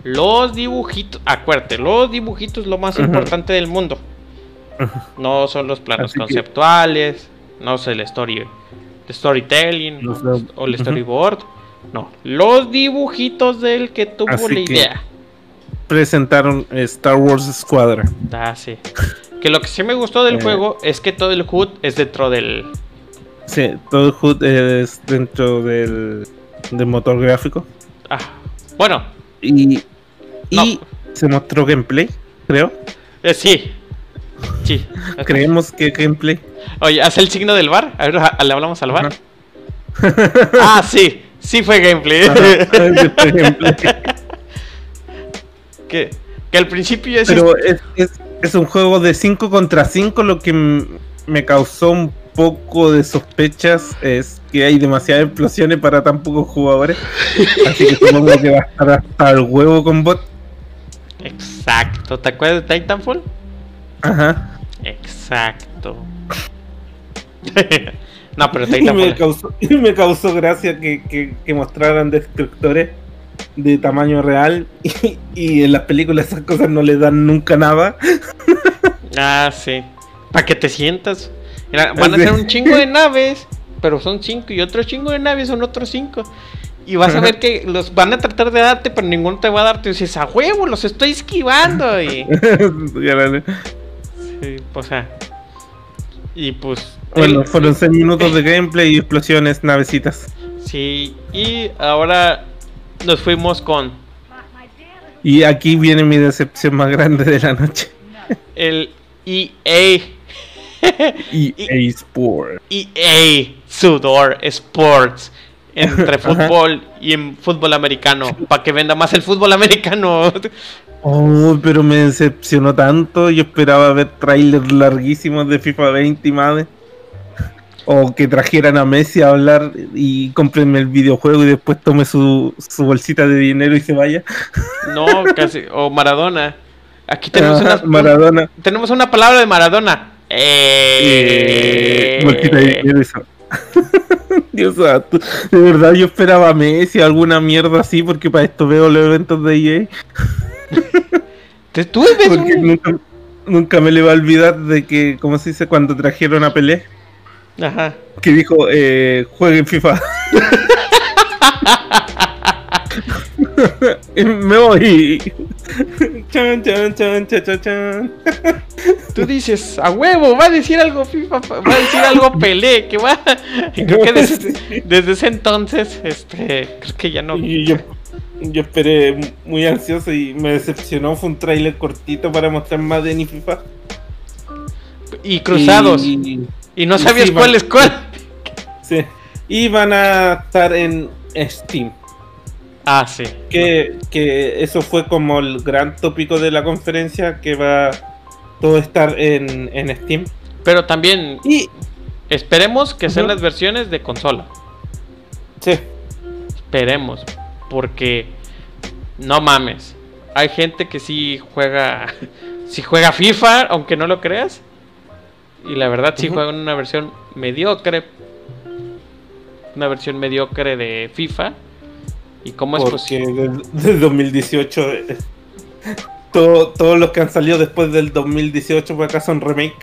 Los dibujitos, acuérdate, los dibujitos es lo más importante del mundo. No son los planos Así que- conceptuales, no es el story, el storytelling Los- o- el storyboard. No, los dibujitos del que tuvo Así la idea. Presentaron Star Wars Squadron. Ah, sí. Que lo que sí me gustó del Eh. juego es que todo el HUD es dentro del. Sí, todo el HUD es dentro del, del motor gráfico. Ah, bueno, Y, y No. se mostró gameplay, creo. eh, sí. Sí. Creemos que gameplay. Oye, haz el signo del bar. A ver, a- le hablamos al bar. Ah, sí, sí fue gameplay. Que, que al principio es Pero es, es, es un juego de 5 contra 5, lo que me causó un poco de sospechas es que hay demasiadas explosiones para tan pocos jugadores. Así que supongo que va a estar hasta el huevo con bot. exacto. ¿Te acuerdas de Titanfall? Ajá. Exacto. no, pero Y me causó, y me causó gracia que, que- que mostraran destructores de tamaño real y, y en las películas esas cosas no le dan nunca nada. Ah, sí. Para que te sientas. Mira, van a ser un chingo de naves, pero son cinco. Y otro chingo de naves son otros cinco. Y vas a ver que los van a tratar de darte, pero ninguno te va a dar. Tú dices, a huevo, los estoy esquivando. Y, sí, o sea. Y pues. bueno, el- fueron 6 minutos de gameplay y explosiones, navecitas. Sí, y ahora nos fuimos con Y aquí viene mi decepción más grande de la noche. el EA. EA Sport. EA Sudor Sports entre fútbol y en fútbol americano para que venda más el fútbol americano. Oh, pero me decepcionó tanto. Yo esperaba ver trailers larguísimos de FIFA 20 y madre. O que trajeran a Messi a hablar y cómprenme el videojuego y después tome su, su bolsita de dinero y se vaya. No, casi o Maradona. Aquí tenemos Ajá, una Maradona. tenemos una palabra de Maradona, Eh... Bolsita de dinero y Dios santo. De verdad yo esperaba a Messi alguna mierda así porque para esto veo los eventos de EA. Te- Tú Porque nunca, nunca me le va a olvidar de que, como se dice, cuando trajeron a Pelé, Ajá. que dijo, eh, jueguen FIFA. Me voy. Chan, chan, chan, chan, chan, chan. Tú dices, a huevo, va a decir algo FIFA, va a decir algo Pelé, que va. Y creo que desde, desde ese entonces, este, creo que ya no. Y yo, yo esperé muy ansioso y me decepcionó. Fue un tráiler cortito para mostrar más de ni FIFA. Y cruzados. Y, Y, no y sabías sí, cuál van- es cuál. sí. Y van a estar en Steam. Ah, sí. Que, que eso fue como el gran tópico de la conferencia, que va todo a estar en, en Steam. Pero también Y esperemos que sean las versiones de consola. sí, Esperemos. Porque no mames. Hay gente que sí juega. Sí juega FIFA, aunque no lo creas. Y la verdad sí Ujú. juega en una versión mediocre. Una versión mediocre de FIFA. ¿Y cómo es porque posible? desde 2018 eh, todo- todos los que han salido después del 2018 por acá son remake.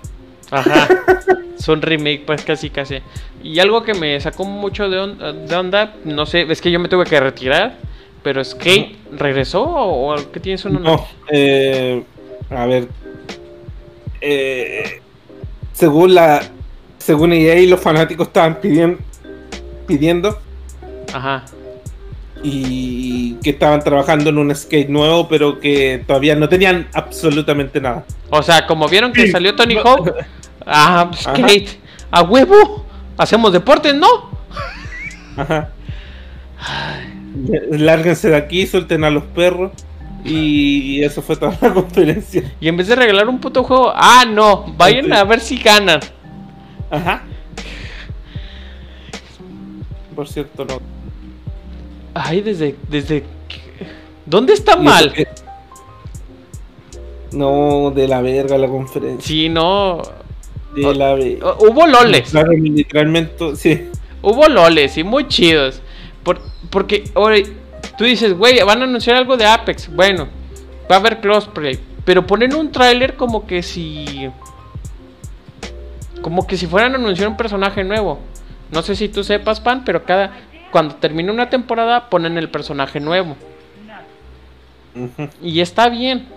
Ajá. Son remake, pues casi casi. Y algo que me sacó mucho de, on- de onda, no sé, es que yo me tuve que retirar. Pero Skate regresó o, o qué tienes uno No, eh, a ver. eh, según la. Según EA, los fanáticos estaban pidiendo. Pidiendo. Ajá. Y que estaban trabajando en un skate nuevo, pero que todavía no tenían absolutamente nada. O sea, como vieron que Sí. salió Tony. Hawk, ah, Ajá. skate, a huevo, hacemos deportes, ¿no? Ajá. Lárguense de aquí, suelten a los perros. Y eso fue toda la conferencia. Y en vez de regalar un puto juego, ah, no, vayan Sí. a ver si ganan. Ajá. Por cierto, no. Ay, desde, desde, ¿dónde está mal? que- No, de la verga la conferencia. Sí, no, De la verga. hubo loles, literalmente, sí. hubo loles y muy chidos. Por- porque, ahora, tú dices, güey, van a anunciar algo de Apex, bueno, va a haber crossplay, pero ponen un tráiler como que si... Como que si fueran a anunciar un personaje nuevo. No sé si tú sepas, Pan, pero cada... Cuando termina una temporada ponen el personaje nuevo. Y está bien.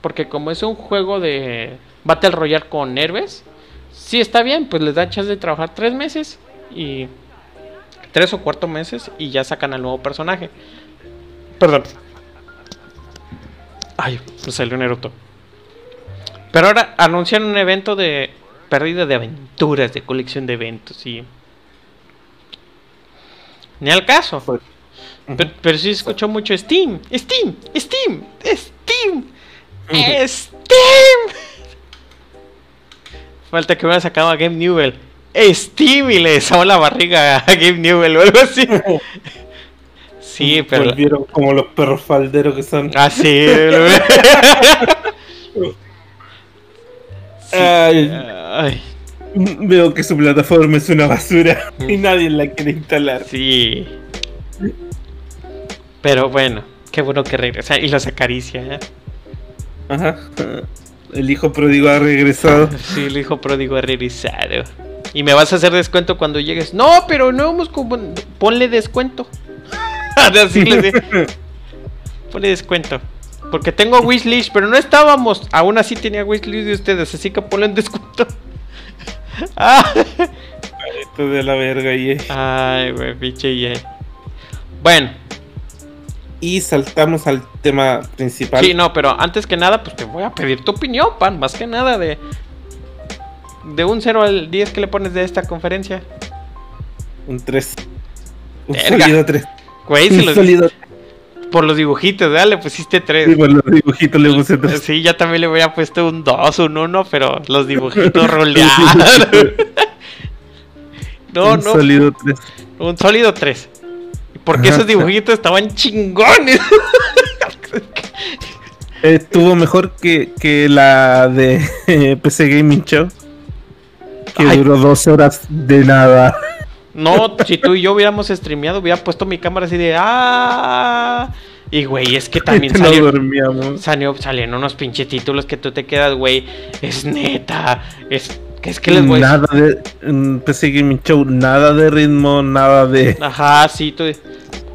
Porque como es un juego de Battle Royale con héroes, sí está bien, pues les da chance de trabajar tres meses y tres o cuatro meses y ya sacan al nuevo personaje. Perdón. Ay, me salió un eruto. Pero ahora anuncian un evento de pérdida de aventuras, de colección de eventos y... Ni al caso. Fue- Pero, pero sí escuchó mucho Steam, Steam, Steam, Steam, Steam. Falta que hubiera sacado a Game Newell. Steam y le la barriga a Game Newell o algo así. Sí, pero... Volvieron como los perros falderos que son. Ah, sí. Sí. Ay, Ay, veo que su plataforma es una basura y nadie la quiere instalar. sí. Pero bueno, qué bueno que regresa y los acaricia. ¿eh? Ajá. El hijo pródigo ha regresado. Sí, el hijo pródigo ha regresado. Y me vas a hacer descuento cuando llegues. No, pero no hemos como... Ponle descuento. Así le di- Ponle descuento. Porque tengo wishlist, pero no estábamos. Aún así tenía wishlist de ustedes, así que ponle en descuento. Ah. Esto de la verga y Ay, güey, pinche EA. Bueno, Y saltamos al tema principal. sí, no, pero antes que nada, pues te voy a pedir tu opinión, pan. Más que nada de. De un 0 al 10 que le pones de esta conferencia. Un 3. Un Verga. sólido 3. Güey, si Un los- sólido por los dibujitos, ¿verdad? Le pusiste 3. Sí, por los dibujitos le puse 3. Sí, ya también le hubiera puesto un 2, un 1, pero los dibujitos roleados. no, un no, sólido 3. un sólido 3. Porque Ajá. esos dibujitos estaban chingones. Estuvo mejor que, que la de PC Gaming Show. Que Ay. duró dos horas de nada. No, si tú y yo hubiéramos streameado, hubiera puesto mi cámara así de ¡Ah! Y güey, es que también no salió, dormíamos. salió, salieron unos pinche títulos que tú te quedas, güey. Es neta. Es que es que les voy a Nada de. En PC Gaming Show, nada de ritmo, nada de. Ajá, sí, tú.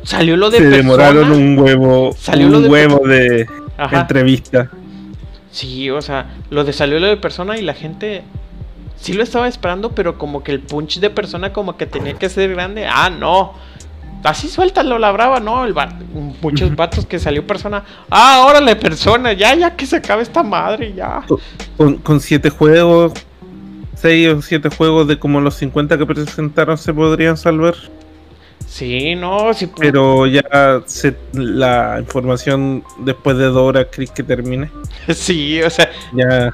Salió lo de Se persona. demoraron un huevo. Salió lo un de- huevo de Ajá. entrevista. Sí, o sea, lo de salió lo de persona y la gente sí lo estaba esperando, pero como que el punch de persona como que tenía que ser grande. Ah, no. Así suéltalo la brava, no, el va- muchos vatos que salió persona. Ah, órale, persona, ya, ya que se acabe esta madre, ya. Con, con siete juegos. Seis o siete juegos de como los 50 que presentaron se podrían salvar. Sí, no, sí. pu- Pero ya se, la información después de dos horas Chris que termine. Sí, o sea, Ya.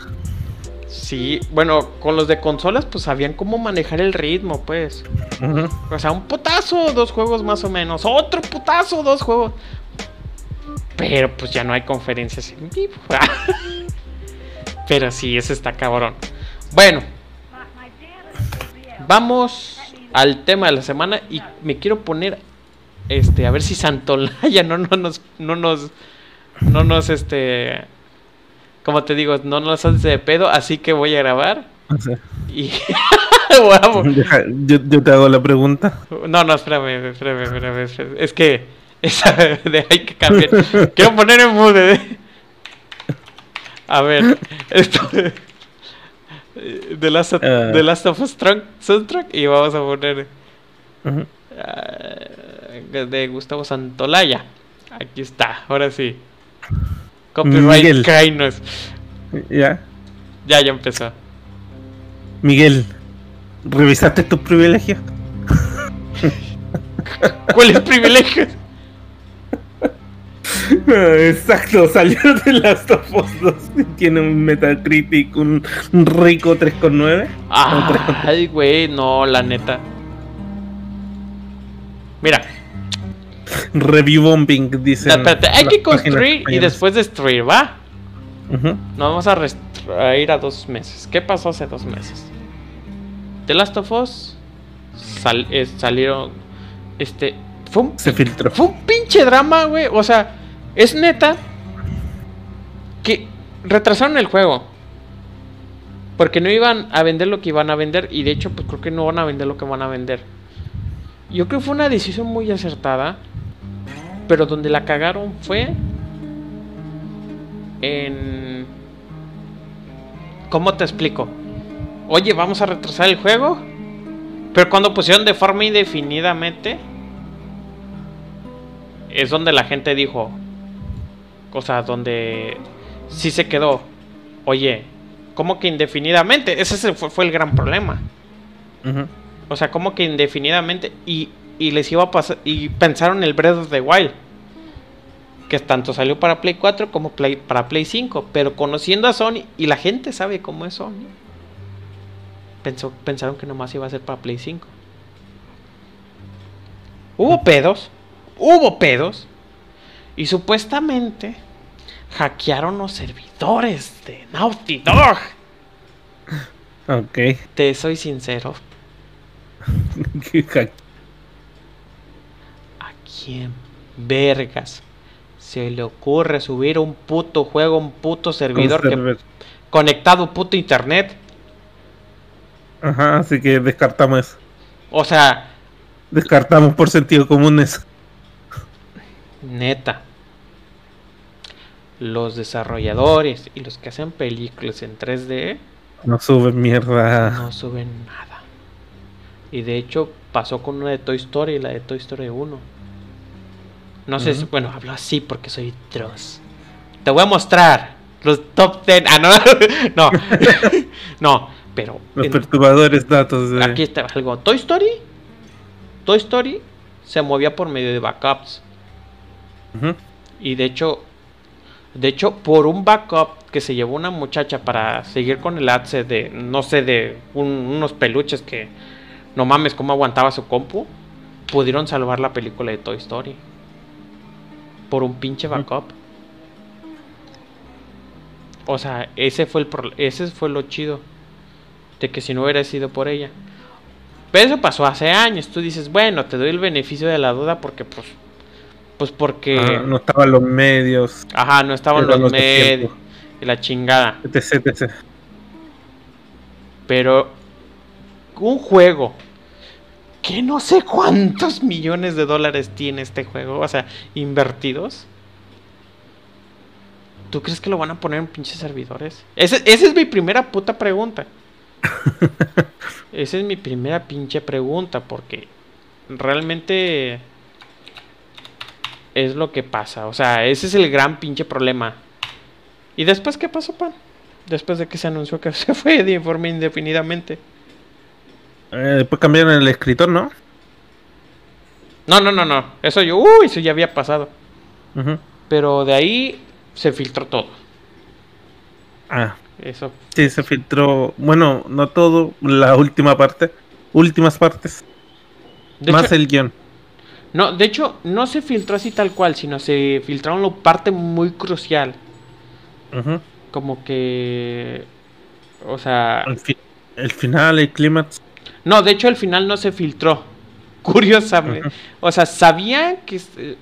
sí. Bueno, con los de consolas, pues sabían cómo manejar el ritmo, pues. O sea, un putazo, dos juegos más o menos. Otro putazo, dos juegos. Pero pues ya no hay conferencias en vivo. Pero sí, ese está cabrón. Bueno, vamos al tema de la semana y me quiero poner este a ver si Santolaya no, no nos no nos no nos este como te digo, no nos hace de pedo, así que voy a grabar sea, y Vamos. deja- yo, yo te hago la pregunta. No, no, espérame, espérame, espérame, espérame. Es que esa de hay que cambiar. Quiero poner en mood. ¿eh? A ver, esto The Last of, Ah. The Last of Us Trunk- soundtrack y vamos a poner ah, de Gustavo Santolaya. Aquí está, ahora sí. Copyright Miguel. Kindness. Ya. Ya, ya empezó. Miguel, ¿revisaste privilegios? ¿Cuál es privilegio? Ah, Exacto, salió de Last of Us 2 y tiene un Metacritic, un rico 3,9. No, 3,3. Ay, güey, no, la neta. Mira, Review bombing, dice. espérate, hay que construir y después destruir, ¿va? Nos vamos a, ir a dos meses. ¿Qué pasó hace dos meses? The Last of Us sal- eh, salieron. Este. Fue un, Se filtró. fue un pinche drama, güey. O sea, es neta que retrasaron el juego. Porque no iban a vender lo que iban a vender. Y de hecho, pues creo que no van a vender lo que van a vender. Yo creo que fue una decisión muy acertada. Pero donde la cagaron fue en... ¿Cómo te explico? Oye, vamos a retrasar el juego. Pero cuando pusieron de forma indefinidamente, es donde la gente dijo, o sea, donde sí se quedó. Oye, ¿cómo que indefinidamente? Ese se- fue, fue el gran problema. O sea, como que indefinidamente y, y les iba a pasar y pensaron el Breath of the Wild. Que tanto salió para Play 4 como Play, para Play 5. Pero conociendo a Sony, y la gente sabe cómo es Sony. Pensó, pensaron que nomás iba a ser para Play 5. Hubo pedos. Hubo pedos. Y supuestamente hackearon los servidores de Naughty Dog. Ok. Te soy sincero. ¿A quién vergas se le ocurre subir un puto juego, un puto servidor que conectado a puto internet? Ajá, así que descartamos eso. O sea, Descartamos por sentido común eso. Neta. Los desarrolladores y los que hacen películas en 3D No suben mierda. no suben nada. Y de hecho pasó con una de Toy Story, la de Toy Story 1. No sé si, bueno, hablo así porque soy Dross. Te voy a mostrar los top 10. Ah, no, no, no, pero Los en- perturbadores datos de. aquí está algo. Toy Story, Toy Story se movía por medio de backups. Y de hecho, de hecho, por un backup que se llevó una muchacha para seguir con el adset de, no sé, de un- unos peluches que no mames cómo aguantaba su compu, pudieron salvar la película de Toy Story. Por un pinche backup. O sea, ese fue el pro- ese fue lo chido. de que si no hubiera sido por ella. Pero eso pasó hace años. Tú dices, bueno, te doy el beneficio de la duda porque, pues, pues porque. Ah, no estaban los medios. Ajá, no estaban los medios. Y la chingada. etc, etc. Pero un juego que no sé cuántos millones de dólares tiene este juego, o sea, invertidos. ¿Tú crees que lo van a poner en pinches servidores? Ese- esa es mi primera puta pregunta. Esa es mi primera pinche pregunta, porque realmente es lo que pasa. O sea, ese es el gran pinche problema. ¿Y después qué pasó, pan? Después de que se anunció que se fue de forma indefinidamente. Eh, después cambiaron el escritor, ¿no? No, no, no, no. Eso yo, uy, eso ya había pasado. Pero de ahí se filtró todo. Ah, Eso. sí, se filtró. Bueno, no todo, la última parte. Últimas partes. De más hecho, el guion. No, de hecho, no se filtró así tal cual, sino se filtraron la parte muy crucial. Como que. O sea. el, fi- el final, el clímax. No, de hecho, el final no se filtró. Curiosamente. O sea, sabían que. eh,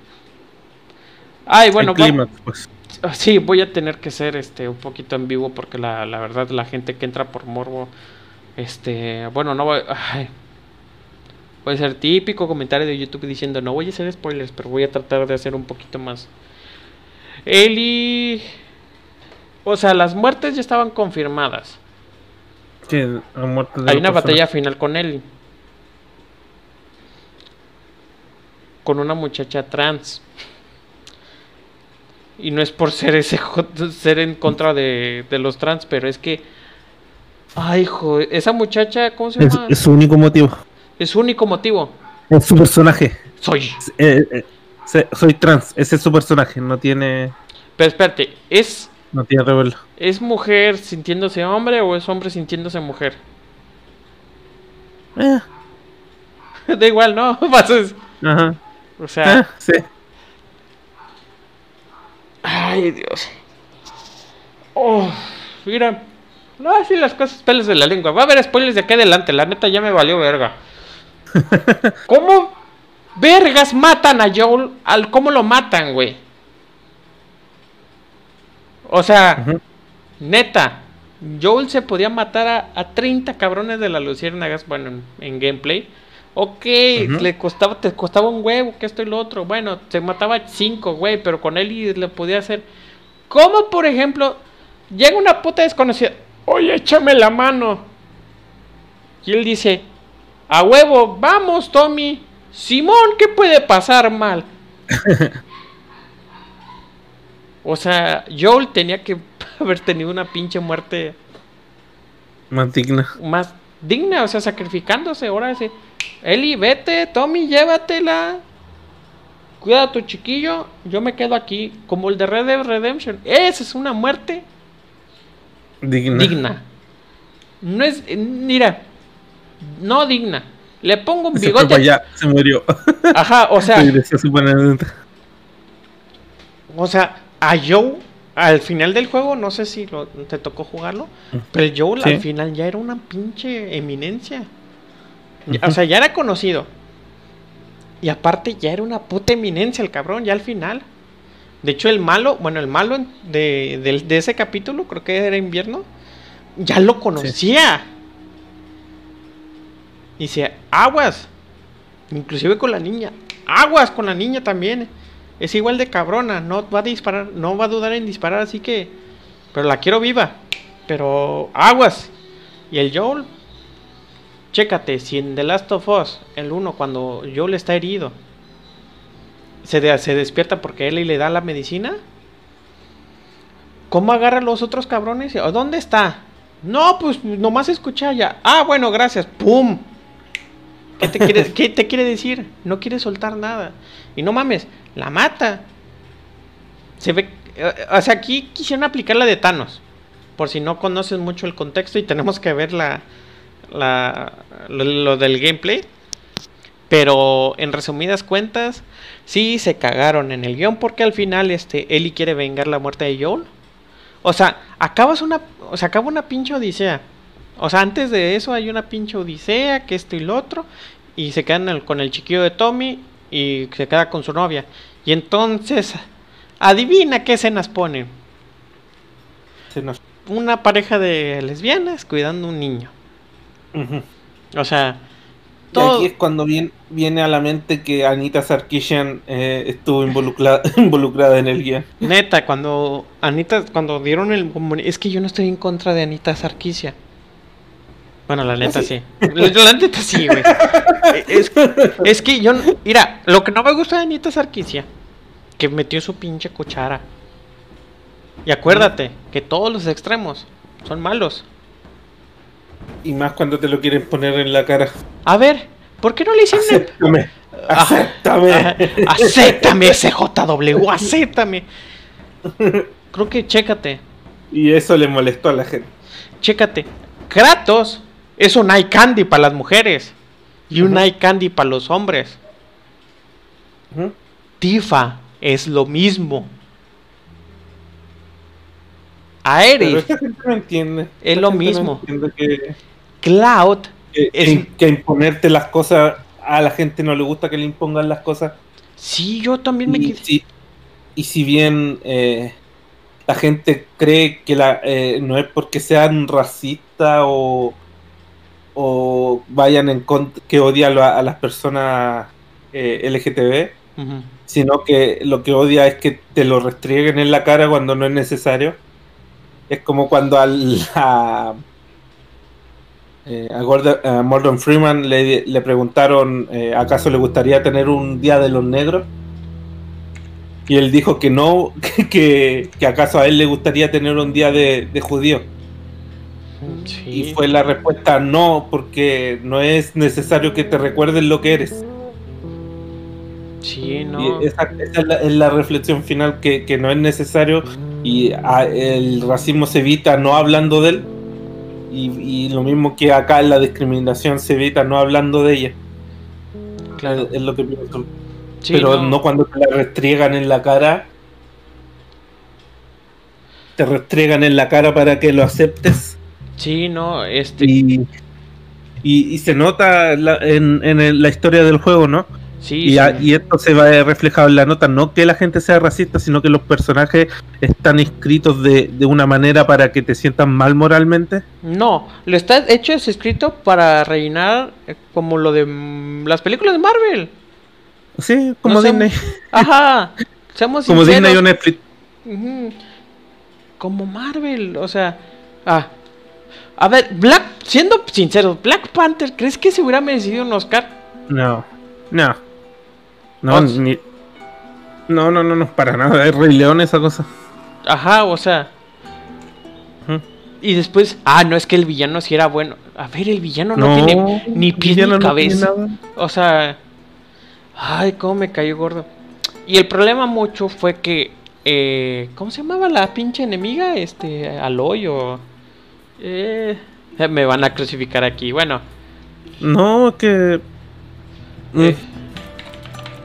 Ay, bueno, el va- clímax, pues. Ah, Sí, voy a tener que ser este un poquito en vivo porque la, la verdad la gente que entra por morbo, este, bueno, no voy, ay, puede ser típico comentario de YouTube diciendo no voy a hacer spoilers, pero voy a tratar de hacer un poquito más. Eli, o sea, las muertes ya estaban confirmadas. Sí, la muerte de Hay una persona. batalla final con Eli. Con una muchacha trans. Y no es por ser ese ser en contra de, de los trans, pero es que. Ay, joder, esa muchacha, ¿cómo se Es, llama? es su único motivo. Es su único motivo. Es su personaje. Soy. Eh, eh, se- soy trans, ese es su personaje. No tiene. Pero espérate, ¿es, No tiene revelo. ¿es mujer sintiéndose hombre o es hombre sintiéndose mujer? Eh, da igual, ¿no? Pases. ajá. O sea. Eh, sí. Ay, Dios. Oh, mira. No, así las cosas peles de la lengua. Va a haber spoilers de aquí adelante. La neta ya me valió verga. ¿Cómo vergas matan a Joel? Al, ¿Cómo lo matan, güey? O sea, neta. Joel se podía matar a, a 30 cabrones de las luciérnagas, bueno, en, en gameplay. Ok, le costaba, te costaba un huevo, que esto y lo otro. Bueno, se mataba a 5, güey, pero con él y le podía hacer. ¿Cómo, por ejemplo, llega una puta desconocida? Oye, échame la mano. Y él dice, a huevo, vamos, Tommy. Simón, ¿qué puede pasar mal? o sea, Joel tenía que haber tenido una pinche muerte Más digna. más digna, o sea, sacrificándose. Ahora sí. Eli, vete, Tommy, llévatela. Cuida a tu chiquillo. Yo me quedo aquí. Como el de Red Dead Redemption. Esa es una muerte Digna. digna. No es. Mira. No digna. Le pongo un Se fue para bigote. allá, se murió. Ajá, o sea. O sea, a Joe, al final del juego, no sé si lo- te tocó jugarlo, pero Joe Sí. al final ya era una pinche eminencia. O sea, ya era conocido. Y aparte ya era una puta eminencia el cabrón, ya al final. De hecho, el malo, bueno, el malo de, de ese capítulo, creo que era invierno, ya lo conocía. Y dice, aguas. Inclusive con la niña. Aguas con la niña también. Es igual de cabrona. No va a disparar. No va a dudar en disparar. Así que. Pero la quiero viva. Pero aguas. Y el Joel. Chécate. Si en The Last of Us. El 1. Cuando Joel está herido. Se, de- despierta porque Ellie le da la medicina. ¿Cómo agarra a los otros cabrones? ¿O ¿Dónde está? No, pues nomás escucha ya. Ah, bueno, gracias. ¡Pum! ¿Qué te, quiere, ¿Qué te quiere decir? No quiere soltar nada. Y no mames, la mata. Se ve. eh, O sea, aquí quisieron aplicar la de Thanos. Por si no conoces mucho el contexto y tenemos que ver la, la, lo, lo del gameplay. Pero en resumidas cuentas, sí se cagaron en el guion porque al final este Ellie quiere vengar la muerte de Joel. O sea, acabas una, o sea, acaba una pinche odisea. O sea, antes de eso hay una pinche odisea, que esto y lo otro. Y se quedan el- con el chiquillo de Tommy y se queda con su novia. Y entonces, adivina qué escenas ponen. Se nos- Una pareja de lesbianas cuidando un niño. O sea, Y todo... aquí es cuando viene, viene a la mente que Anita Sarkeesian eh, estuvo involucrada, involucrada en el guion. Neta, cuando Anita, cuando dieron el es que yo no estoy en contra de Anita Sarkisia. Bueno, la neta sí. La, la neta sí, güey. Es, es que yo, no- mira, lo que no me gusta de Anita Sarkisia, que metió su pinche cuchara. Y acuérdate que todos los extremos son malos. Y más cuando te lo quieren poner en la cara. A ver, ¿por qué no le hicieron el- Acéptame. Ah, Acéptame. Ajá, Acéptame, acéptame. Creo que chécate. Y eso le molestó a la gente. Chécate, Kratos es un eye candy para las mujeres y un eye candy para los hombres. Tifa es lo mismo. Pero esta gente no entiende. Es Esta lo no mismo. que, Cloud que, Es- que imponerte las cosas a la gente no le gusta que le impongan las cosas. Sí, yo también me Y si, y si bien eh, la gente cree que la, eh, no es porque sean racistas o, o vayan en contra, que odian a, las personas eh, LGTB, sino que lo que odia es que te lo restrieguen en la cara cuando no es necesario. Es como cuando al, a, eh, a, Gordon, a Morgan Freeman le, le preguntaron eh, acaso le gustaría tener un día de los negros. Y él dijo que no, que, que acaso a él le gustaría tener un día de, de judío. Sí. Y fue la respuesta no, porque no es necesario que te recuerden lo que eres. Sí, no. Y esa, esa es, la, es la reflexión final que, que no es necesario y a- el racismo se evita no hablando de él y, y lo mismo que acá la discriminación se evita no hablando de ella Claro. es, es lo que pienso Sí, pero no. cuando te la restriegan en la cara te restriegan en la cara para que lo aceptes Sí, no, este. y, y, y se nota la- en, en el- la historia del juego no sí, Y, sí. a- y esto se va reflejado en la nota, no que la gente sea racista, sino que los personajes están escritos de, de una manera para que te sientas mal moralmente. No, lo está hecho es escrito para rellenar eh, como lo de mm, las películas de Marvel. Sí, como No Disney. Ajá. Seamos Como sinceros. Disney o Netflix. Como Marvel, o sea. Ah. A ver, Black, siendo sinceros, Black Panther, ¿crees que se hubiera merecido un Oscar? No, no. No, ni- no, no, no, no, para nada. Es Rey León esa cosa. Ajá, o sea. Y después, ah, no es que el villano sí era bueno. A ver, el villano no, No, tiene ni pies ni cabeza. O sea, ay, cómo me cayó gordo. Y el problema mucho fue que, eh, ¿cómo se llamaba la pinche enemiga? Este, Aloy o... Eh, eh, me van a crucificar aquí. Bueno, No, que. Mm, eh,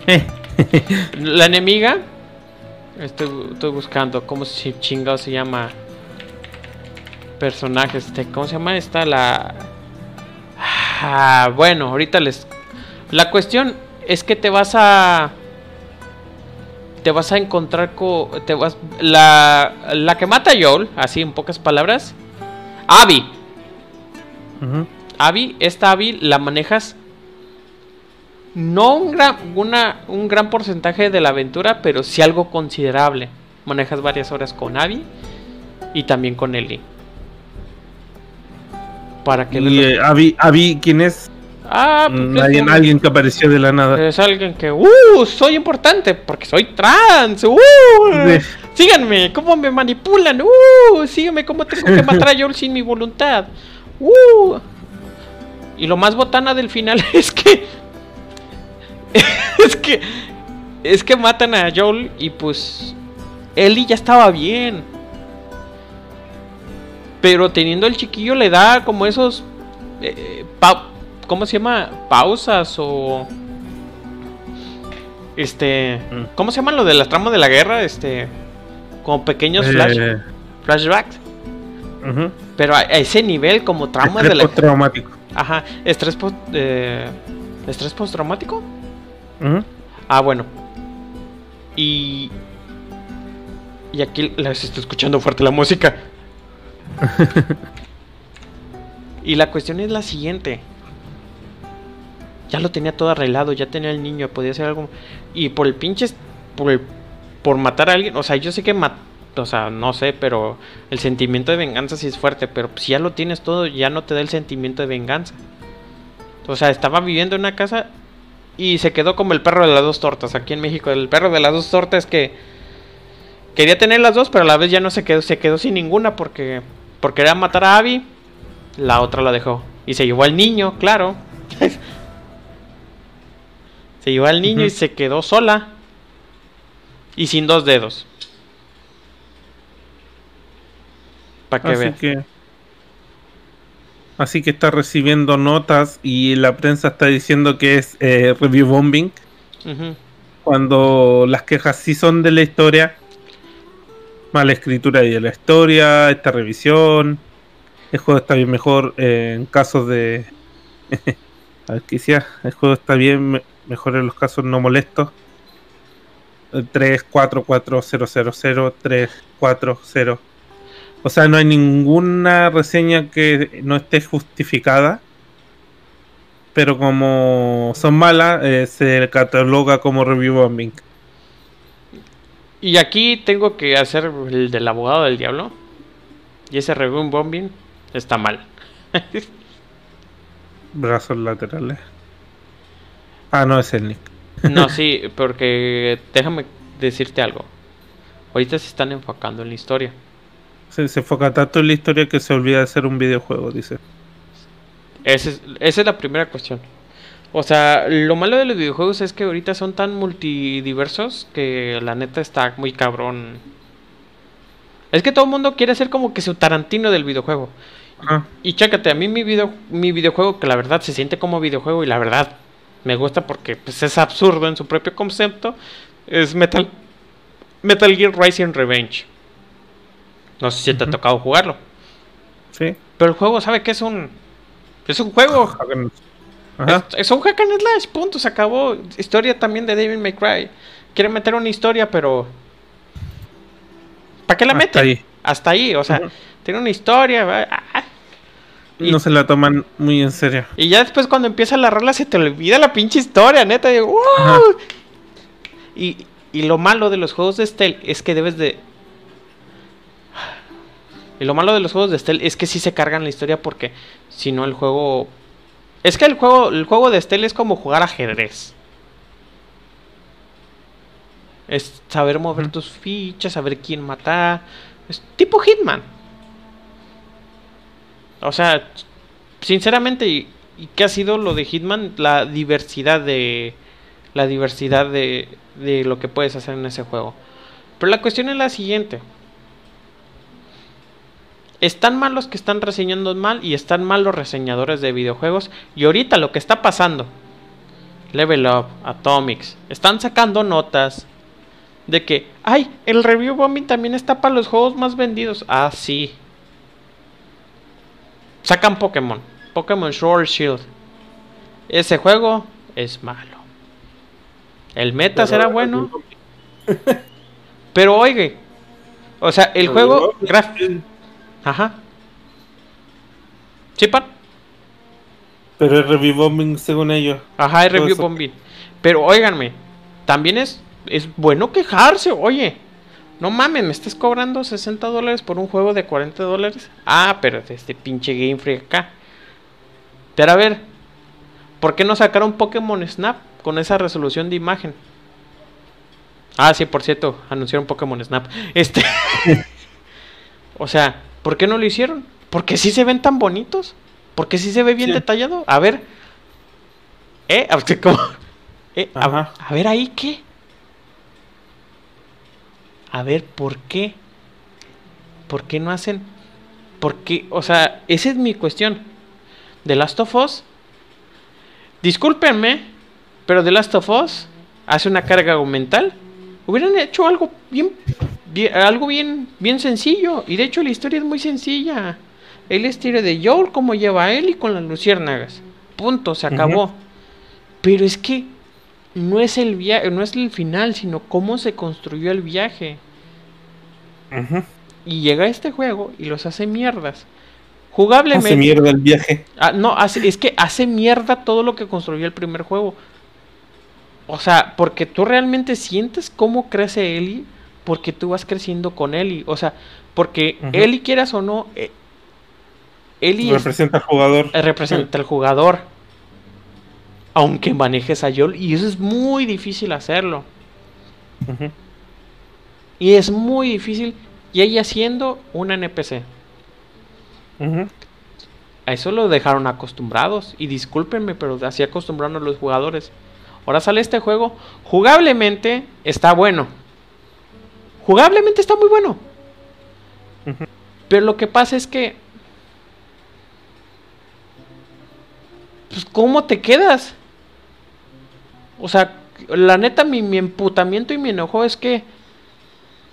eh. la enemiga, estoy, estoy buscando, ¿cómo se chingado se llama? Personaje, este, ¿cómo se llama esta? La... Ah, bueno, ahorita les... La cuestión es que te vas a... Te vas a encontrar con... Te vas... La, la que mata a Joel, así en pocas palabras. Abby. Ujú. Abby, esta Abby la manejas no un gran, una, un gran porcentaje de la aventura, pero sí algo considerable. Manejas varias horas con Abby y también con Ellie. Para que Y le- eh, Abby, Abby, ¿quién es? Ah, pues es alguien, alguien que apareció de la nada. es alguien que, ¡uh! Soy importante porque soy trans, ¡uh! Sí. Síganme, cómo me manipulan, ¡uh! Síganme cómo tengo que matar a Joel sin mi voluntad, ¡uh! Y lo más botana del final es que. es que. Es que matan a Joel y pues. Ellie ya estaba bien. Pero teniendo el chiquillo le da como esos. eh, pa- ¿Cómo se llama? Pausas o. Este. Mm. ¿Cómo se llama lo de las tramas de la guerra? Este. Como pequeños flash, Eh, flashbacks. Pero a, a ese nivel como trauma Estrés de la... postraumático. Ajá, estrés post... eh, ¿Estrés postraumático? Ujú. Ah, bueno. Y... Y aquí les estoy escuchando fuerte la música. y la cuestión es la siguiente. Ya lo tenía todo arreglado, ya tenía el niño, podía hacer algo. Y por el pinche... Por, por matar a alguien, o sea, yo sé que mat- o sea, no sé, pero el sentimiento de venganza sí es fuerte, pero si ya lo tienes todo, ya no te da el sentimiento de venganza. O sea, estaba viviendo en una casa y se quedó como el perro de las dos tortas aquí en México. El perro de las dos tortas que quería tener las dos, pero a la vez ya no se quedó, se quedó sin ninguna porque porque quería matar a Abby. La otra la dejó y se llevó al niño, claro. se llevó al niño y se quedó sola y sin dos dedos. Para que Así vean. que. Así que está recibiendo notas y la prensa está diciendo que es eh, review bombing. Cuando las quejas sí son de la historia. Mala escritura de la historia, esta revisión. El juego está bien mejor eh, en casos de. A ver decía. El juego está bien mejor en los casos no molestos. 3, 4, 4, 0, 0, 0, 3, 4, 0. O sea, no hay ninguna reseña que no esté justificada. Pero como son malas, eh, se cataloga como review bombing. Y aquí tengo que hacer el del abogado del diablo. Y ese review bombing está mal. Brazos laterales. Ah, no, es el Nick. no, sí, porque déjame decirte algo. Ahorita se están enfocando en la historia. Se, se enfoca tanto en la historia que se olvida de ser un videojuego, dice. Ese es- esa es la primera cuestión. O sea, lo malo de los videojuegos es que ahorita son tan multidiversos que la neta está muy cabrón. Es que todo el mundo quiere ser como que su Tarantino del videojuego. Ah, Y chécate, a mí mi, video, mi videojuego, que la verdad se siente como videojuego y la verdad me gusta porque pues, es absurdo en su propio concepto, es Metal, Metal Gear Rising Revenge. No sé si te ha tocado jugarlo. sí. Pero el juego, ¿sabe qué es un... Es un juego. Ajá. Es, es un hack and slash, punto, se acabó. Historia también de David May Cry. Quiere meter una historia, pero... ¿Para qué la Hasta mete? ahí. Hasta ahí, o sea, tiene una historia. ah, y- No se la toman muy en serio. Y ya después cuando empieza la rola se te olvida la pinche historia, neta. Ajá. Y, y lo malo de los juegos de Stealth es que debes de... Y lo malo de los juegos de Stealth es que sí se cargan la historia porque si no el juego... Es que el juego, el juego de Stealth es como jugar ajedrez. Es saber mover tus fichas, saber quién matar. Es tipo Hitman. O sea, sinceramente, ¿y, qué ha sido lo de Hitman? La diversidad de. La diversidad de, de lo que puedes hacer en ese juego. Pero la cuestión es la siguiente. Están mal los que están reseñando mal y están mal los reseñadores de videojuegos. Y ahorita lo que está pasando. Level Up, Atomics, están sacando notas de que, ay, el review bombing también está para los juegos más vendidos. Ah, sí. Sacan Pokémon, Pokémon Sword Shield. Ese juego es malo. El meta será bueno, pero oye, o sea, el juego Ajá. ¿Sí, pan? Pero es review bombing según ellos. Ajá, es review bombing. Pero óiganme, también es, es bueno quejarse, oye. No mames, me estás cobrando 60 dólares por un juego de 40 dólares. Ah, pero de este pinche Game Freak acá. Pero a ver, ¿por qué no sacaron Pokémon Snap con esa resolución de imagen? Ah, sí, por cierto, anunciaron Pokémon Snap. Este. o sea, ¿por qué no lo hicieron? Porque sí se ven tan bonitos. Porque sí se ve bien Sí. detallado. A ver. ¿Eh? ¿cómo? Eh, a- a ver ahí qué. A ver, ¿por qué? ¿Por qué no hacen? ¿Por qué? O sea, esa es mi cuestión. The Last of Us. Discúlpenme, pero The Last of Us hace una carga argumental. Hubieran hecho algo bien, algo bien, bien sencillo. Y de hecho la historia es muy sencilla. Él es tiro de Joel como lleva a él y con las luciérnagas. Punto, se acabó. Pero es que no es el viaje, no es el final, sino cómo se construyó el viaje. Y llega este juego y los hace mierdas. Jugablemente. Hace mierda el viaje. Ah, no, es que hace mierda todo lo que construyó el primer juego. O sea, porque tú realmente sientes cómo crece Eli, porque tú vas creciendo con Eli. O sea, porque Eli, quieras o no, eh, Eli representa al jugador. Eh, representa al jugador. Aunque manejes a Joel. Y eso es muy difícil hacerlo. Y es muy difícil. Y ella siendo una NPC. A eso lo dejaron acostumbrados. Y discúlpenme, pero así acostumbraron a los jugadores. Ahora sale este juego. Jugablemente está bueno. Jugablemente está muy bueno. Pero lo que pasa es que. Pues, ¿cómo te quedas? O sea, la neta, mi, mi emputamiento y mi enojo es que.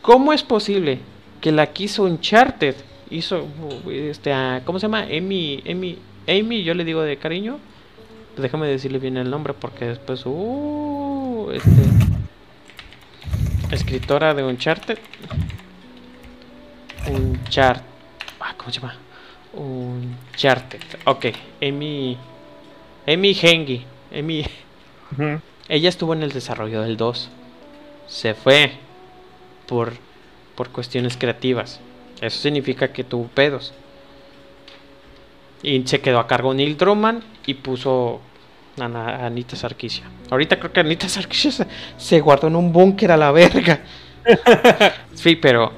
¿Cómo es posible que la quiso Uncharted? Hizo. Este, ¿Cómo se llama? Amy. Amy. Amy, yo le digo de cariño. Déjame decirle bien el nombre porque después. Uh, este, escritora de Uncharted. Uncharted. Ah, ¿Cómo se llama? Uncharted. Ok. Amy. Amy Hengi. Amy. Ella estuvo en el desarrollo del 2. Se fue. Por. Por cuestiones creativas. Eso significa que tuvo pedos. Y se quedó a cargo Neil Drummond y puso a Anita Sarkisia. Ahorita creo que Anita Sarkisia se, guardó en un búnker a la verga. sí, pero.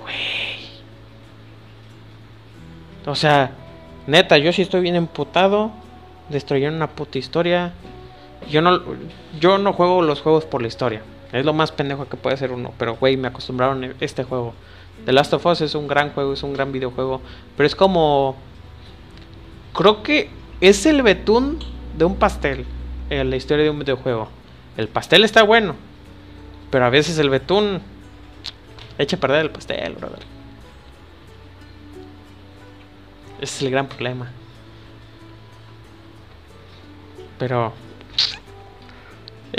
Güey. O sea, neta, yo sí estoy bien emputado. Destruyeron una puta historia. Yo no, yo no juego los juegos por la historia. Es lo más pendejo que puede ser uno. Pero, güey, me acostumbraron a este juego. The Last of Us es un gran juego, es un gran videojuego. Pero es como. Creo que es el betún de un pastel en la historia de un videojuego. El pastel está bueno, pero a veces el betún echa a perder el pastel, brother. Ese es el gran problema. Pero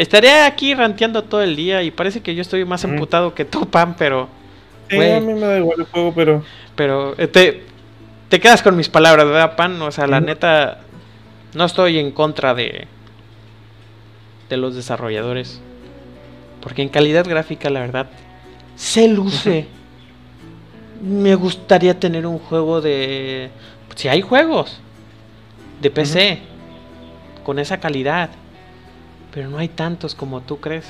estaría aquí ranteando todo el día y parece que yo estoy más emputado que tú, Pan, pero Sí, a mí me da igual el juego, pero. Pero eh, te, te quedas con mis palabras, ¿verdad, Pan? O sea, la neta. No estoy en contra de. de los desarrolladores. Porque en calidad gráfica, la verdad. Se luce. me gustaría tener un juego de. Si hay juegos. De PC. Con esa calidad. Pero no hay tantos como tú crees.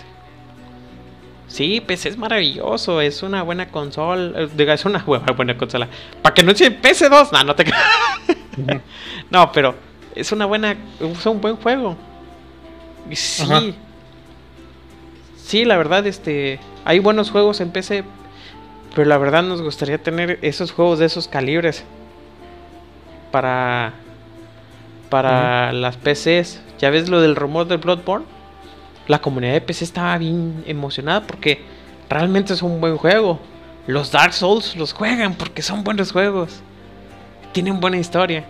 Sí, PC es maravilloso, es una buena consola, eh, es una buena consola. Para que no sea PC2, no, no te No, pero es una buena, es un buen juego. Sí. Sí, la verdad, este, hay buenos juegos en PC, pero la verdad nos gustaría tener esos juegos de esos calibres para para las PCs. ¿Ya ves lo del rumor del Bloodborne? la comunidad de PC estaba bien emocionada porque realmente es un buen juego. Los Dark Souls los juegan porque son buenos juegos. Tienen buena historia.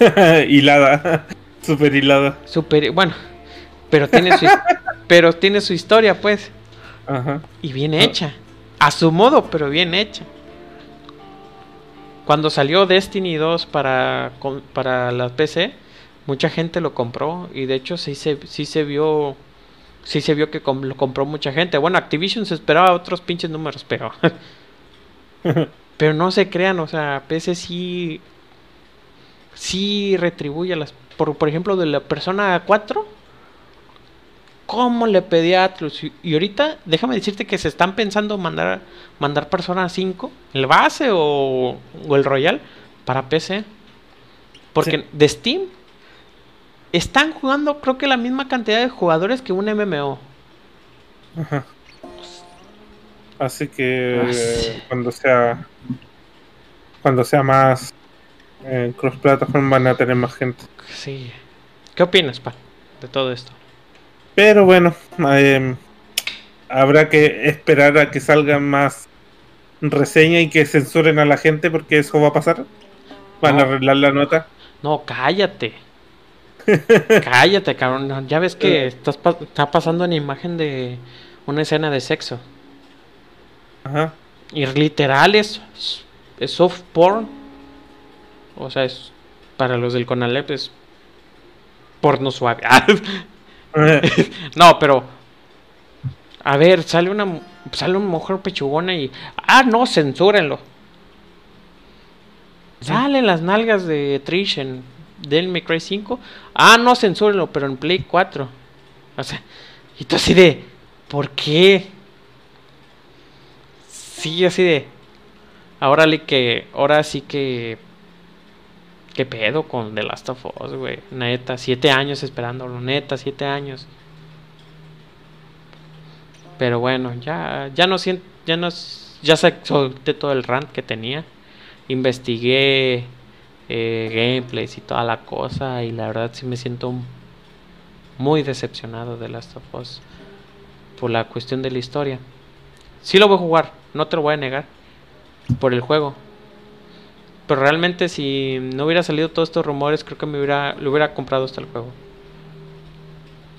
hilada. Super hilada. Super, bueno, pero tiene su pero tiene su historia, pues. Ajá. Y bien hecha. A su modo, pero bien hecha. Cuando salió Destiny 2 para, para la PC, mucha gente lo compró y de hecho sí se, sí se vio sí se vio que lo compró mucha gente. Bueno, Activision se esperaba otros pinches números, pero pero no se crean, o sea, PC sí sí retribuye las por, por ejemplo de la persona 4 ¿Cómo le pedí a Atlus? Y ahorita, déjame decirte que se están pensando mandar mandar Persona 5, el base o, o el Royal para PC. Porque de Steam están jugando creo que la misma cantidad de jugadores que un MMO. Ajá. Así que cuando sea cuando sea más eh, cross platform van a tener más gente. Sí. ¿Qué opinas, pa, de todo esto? Pero bueno, em, habrá que esperar a que salgan más reseñas y que censuren a la gente porque eso va a pasar. Van a arreglar la nota. No, cállate. cállate, cabrón. Ya ves que estás está pasando una imagen de una escena de sexo. Ajá. Y literal es, es soft porn. O sea, es para los del Conalep es porno suave. no, pero a ver, sale una sale una mujer pechugona y ah, no, censúrenlo. Salen las nalgas de Trish en May Cry 5. Ah, no, censúrenlo, pero en Play 4. O sea, y tú así de ¿por qué? Sí, así de ahora que ahora sí que ¿Qué pedo con The Last of Us, güey? Neta, siete años esperándolo, neta, siete años. Pero bueno, ya, ya no siento, ya no, ya solté todo el rant que tenía. Investigué eh, gameplays y toda la cosa y la verdad sí me siento muy decepcionado de Last of Us por la cuestión de la historia. Sí lo voy a jugar, no te lo voy a negar, por el juego. Pero realmente si no hubiera salido todos estos rumores, creo que me hubiera, lo hubiera comprado hasta el juego.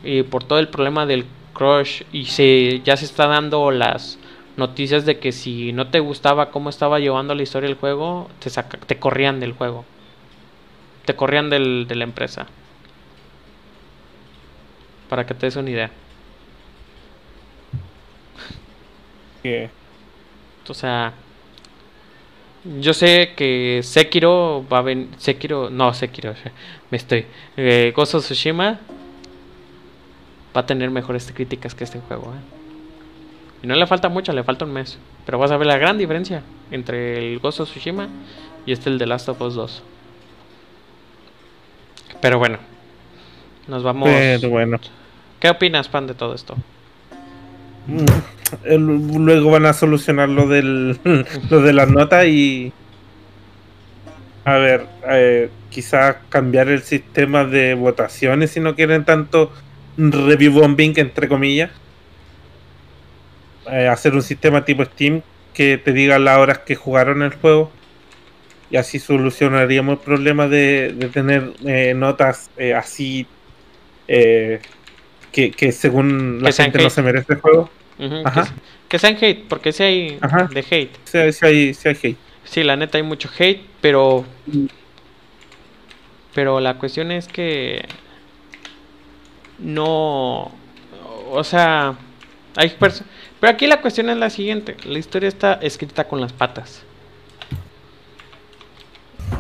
Y por todo el problema del crush y se, ya se está dando las noticias de que si no te gustaba cómo estaba llevando la historia del juego, te, te corrían del juego. Te corrían del, de la empresa. Para que te des una idea. ¿Qué? O sea, yo sé que Sekiro va a venir. Sekiro, no, Sekiro, me estoy. Eh, Gozo Tsushima va a tener mejores críticas que este juego. ¿eh? Y no le falta mucho, le falta un mes. Pero vas a ver la gran diferencia entre el Gozo Tsushima y este, el de Last of Us 2. Pero bueno, nos vamos. Pero bueno. ¿Qué opinas, Pan, de todo esto? Mm luego van a solucionar lo, del, lo de las notas y... A ver, eh, quizás cambiar el sistema de votaciones si no quieren tanto review bombing, entre comillas. Eh, hacer un sistema tipo Steam que te diga las horas que jugaron el juego. Y así solucionaríamos el problema de, tener eh, notas así que, que, según la gente no se merece el juego. Que, sean hate, porque si hay de hate. Si, hay, hate. Sí, la neta hay mucho hate, pero. Pero la cuestión es que. No. O sea. Hay personas. Pero aquí la cuestión es la siguiente: la historia está escrita con las patas.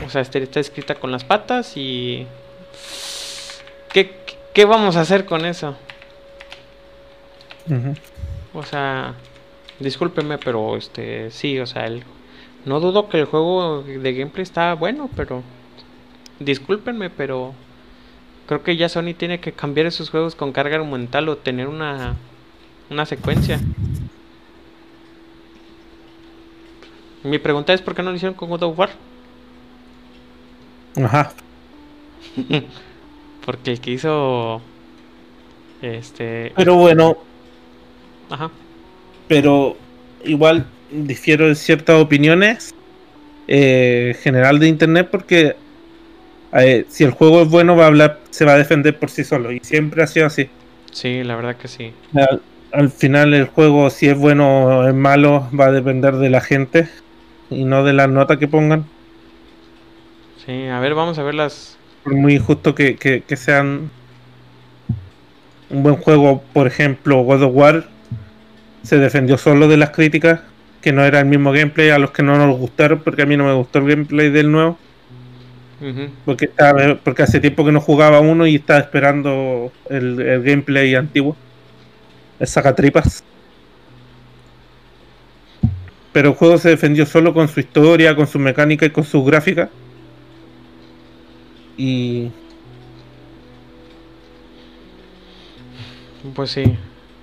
O sea, está escrita con las patas y. ¿Qué, qué vamos a hacer con eso? O sea, discúlpeme, pero este, sí, o sea, el, no dudo que el juego de gameplay está bueno, pero discúlpenme, pero creo que ya Sony tiene que cambiar esos juegos con carga argumental o tener una, una secuencia. Mi pregunta es por qué no lo hicieron con God of War. Ajá. Porque el que hizo este Pero bueno, Ajá. Pero igual difiero de ciertas opiniones eh, general de internet porque eh, si el juego es bueno va a hablar, se va a defender por sí solo y siempre ha sido así. Sí, la verdad que sí. Al, final el juego si es bueno o es malo va a depender de la gente y no de las notas que pongan. Sí, a ver, vamos a ver las... Por muy injusto que, que, que sean un buen juego, por ejemplo, God of War se defendió solo de las críticas, que no era el mismo gameplay a los que no nos gustaron, porque a mí no me gustó el gameplay del nuevo. porque, porque hace tiempo que no jugaba uno y estaba esperando el, gameplay antiguo. El sacatripas. Pero el juego se defendió solo con su historia, con su mecánica y con su gráfica. Y. Pues sí.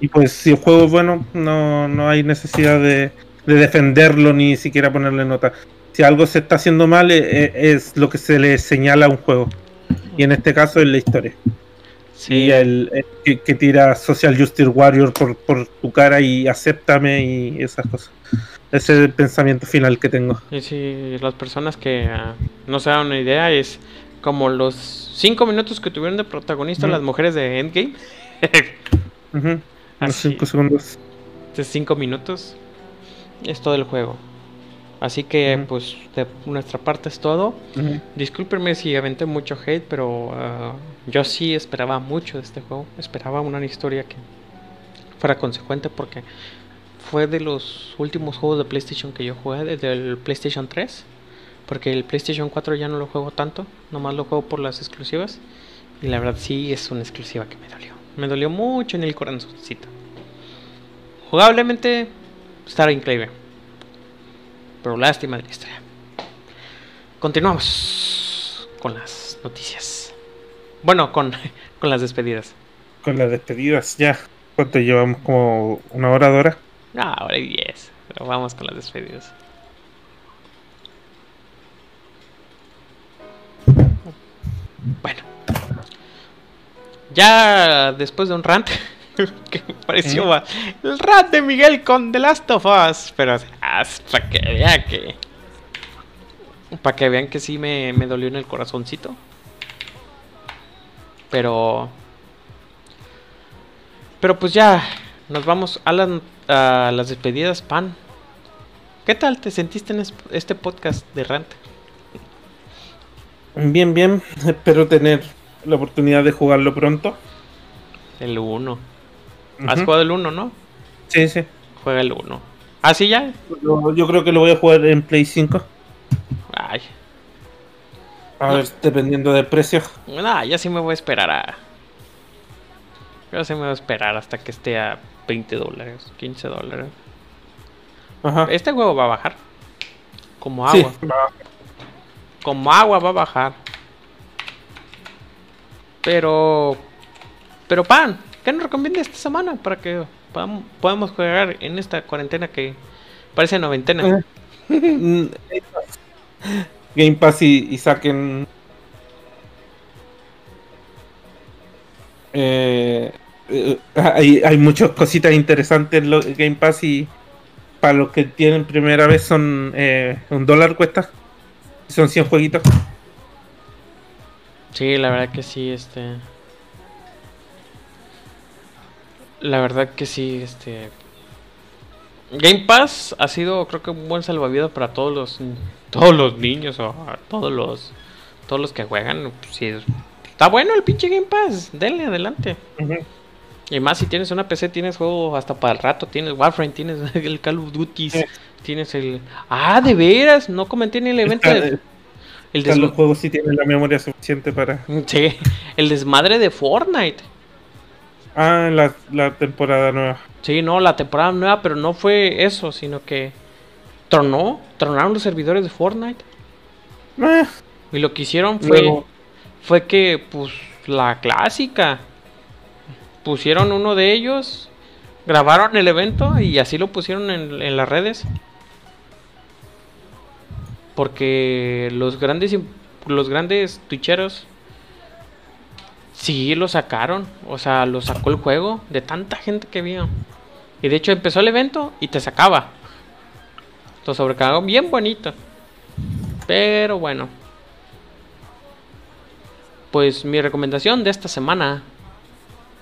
Y pues si el juego es bueno, no, no hay necesidad de, defenderlo ni siquiera ponerle nota. Si algo se está haciendo mal, eh, eh, es, lo que se le señala a un juego. Y en este caso es la historia. Sí. el, que, tira Social Justice Warrior por, por tu cara y acéptame y esas cosas. Ese es el pensamiento final que tengo. Y si las personas que ah, no se dan una idea es como los cinco minutos que tuvieron de protagonista las mujeres de Endgame. Los cinco segundos. De cinco minutos es todo el juego. Así que, pues, de nuestra parte es todo. Discúlpenme si aventé mucho hate, pero ah, yo sí esperaba mucho de este juego. Esperaba una historia que fuera consecuente porque fue de los últimos juegos de PlayStation que yo jugué desde el PlayStation 3. Porque el PlayStation 4 ya no lo juego tanto, nomás lo juego por las exclusivas. Y la verdad sí es una exclusiva que me dolió. Me dolió mucho en el corazoncito. Jugablemente estará increíble. Pero lástima de la historia. Continuamos con las noticias. Bueno, con, con las despedidas. Con las despedidas, ya. ¿Cuánto llevamos? ¿Como una hora de hora? Ah, hora y diez. Pero vamos con las despedidas. Bueno. Ya después de un rant que me pareció ¿Eh? el rant de Miguel con The Last of Us. Pero para que vean que. Para que vean que sí me, me dolió en el corazoncito. Pero. Pero pues ya. Nos vamos a las, a las despedidas, Pan. ¿Qué tal te sentiste en este podcast de Rant? Bien, bien. Espero tener la oportunidad de jugarlo pronto. El 1. ¿Has jugado el 1, no? Sí, sí. Juega el 1. ¿Ah, sí ya? Yo, creo que lo voy a jugar en Play 5. Ay. A ver, dependiendo del precio. Nah, ya sí me voy a esperar a. Yo sí me voy a esperar hasta que esté a 20 dólares, 15 dólares. Ajá. Este juego va a bajar. Como agua. Como agua va a bajar. Pero. Pero pan, ¿qué nos recomienda esta semana para que podamos, jugar en esta cuarentena que parece noventena? Eh. Game Pass y, saquen. Eh, eh, hay, hay muchas cositas interesantes en los Game Pass y para los que tienen primera vez son un dólar cuesta. Son 100 jueguitos. Sí, la verdad que sí, este. La verdad que sí, este. Game Pass ha sido, creo que, un buen salvavidas para todos los todos los niños o todos los todos los que juegan. Sí, está bueno el pinche Game Pass, denle adelante. Y más si tienes una PC, tienes juego hasta para el rato, tienes Warframe, tienes el Call of Duty, tienes el... Ah, de veras, no comenté en el evento. De... El des... Los juegos sí tienen la memoria suficiente para... Sí, el desmadre de Fortnite. Ah, la, la temporada nueva. Sí, no, la temporada nueva, pero no fue eso, sino que tronó, tronaron los servidores de Fortnite. Eh. Y lo que hicieron fue, fue que, pues, la clásica. Pusieron uno de ellos, grabaron el evento y así lo pusieron en, las redes porque los grandes los grandes sí lo sacaron, o sea, lo sacó el juego de tanta gente que vio. Y de hecho empezó el evento y te sacaba. Lo sobrecargó bien bonito. Pero bueno. Pues mi recomendación de esta semana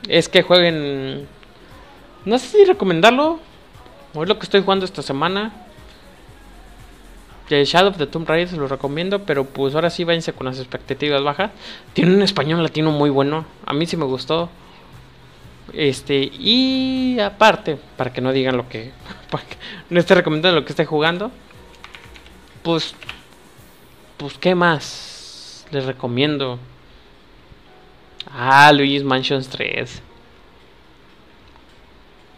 es que jueguen. No sé si recomendarlo. O es lo que estoy jugando esta semana. Shadow of the Tomb Raider se lo recomiendo, pero pues ahora sí váyanse con las expectativas bajas. Tiene un español latino muy bueno, a mí sí me gustó. Este, y aparte, para que no digan lo que, no esté recomendando lo que esté jugando, pues, pues, ¿qué más les recomiendo? Ah, Luis Mansions 3.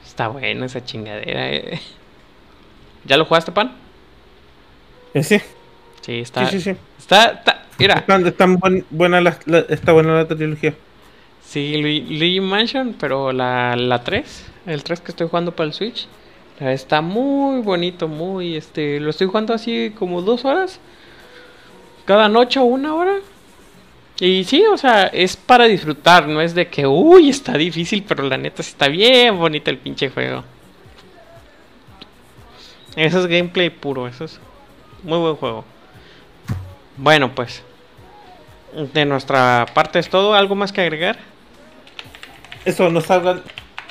Está bueno esa chingadera, eh. ¿Ya lo jugaste, pan? ¿Eh, sí. Sí, está. Sí, sí, sí. Está, está mira. Está, buena la, está buena la trilogía. Sí, Luigi Mansion, pero la, la 3, el 3 que estoy jugando para el Switch, está muy bonito, muy, este, lo estoy jugando así como dos horas, cada noche o una hora. Y sí, o sea, es para disfrutar, no es de que, uy, está difícil, pero la neta está bien bonito el pinche juego. Eso es gameplay puro, eso es muy buen juego. Bueno, pues, de nuestra parte es todo. ¿Algo más que agregar? Eso, no salgan.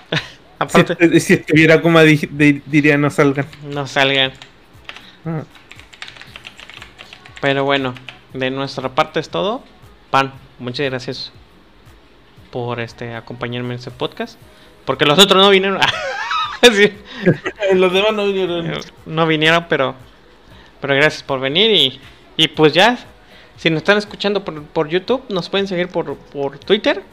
Aparte, Si, si estuviera como di- di- diría no salgan. no salgan. Ah. Pero bueno, de nuestra parte es todo. Pan, muchas gracias por este acompañarme en este podcast. Porque los otros no vinieron. Sí, Los demás no vinieron. no vinieron, pero pero gracias por venir y, y pues ya. Si nos están escuchando por, por YouTube, nos pueden seguir por, por Twitter,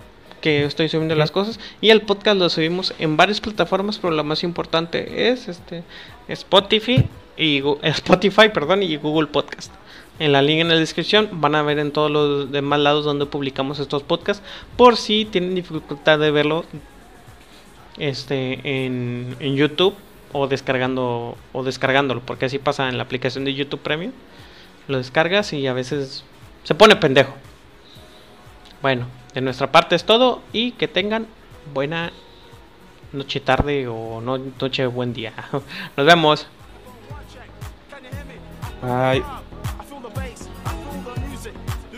que estoy subiendo las cosas. Y el podcast lo subimos en varias plataformas, pero la más importante es este Spotify y Spotify, perdón, y Google Podcast. En la link en la descripción van a ver en todos los demás lados donde publicamos estos podcasts. Por si tienen dificultad de verlo este en, en YouTube o descargando o descargándolo, porque así pasa en la aplicación de YouTube Premium. Lo descargas y a veces se pone pendejo. Bueno, de nuestra parte es todo y que tengan buena noche tarde o no, noche buen día. Nos vemos. Bye.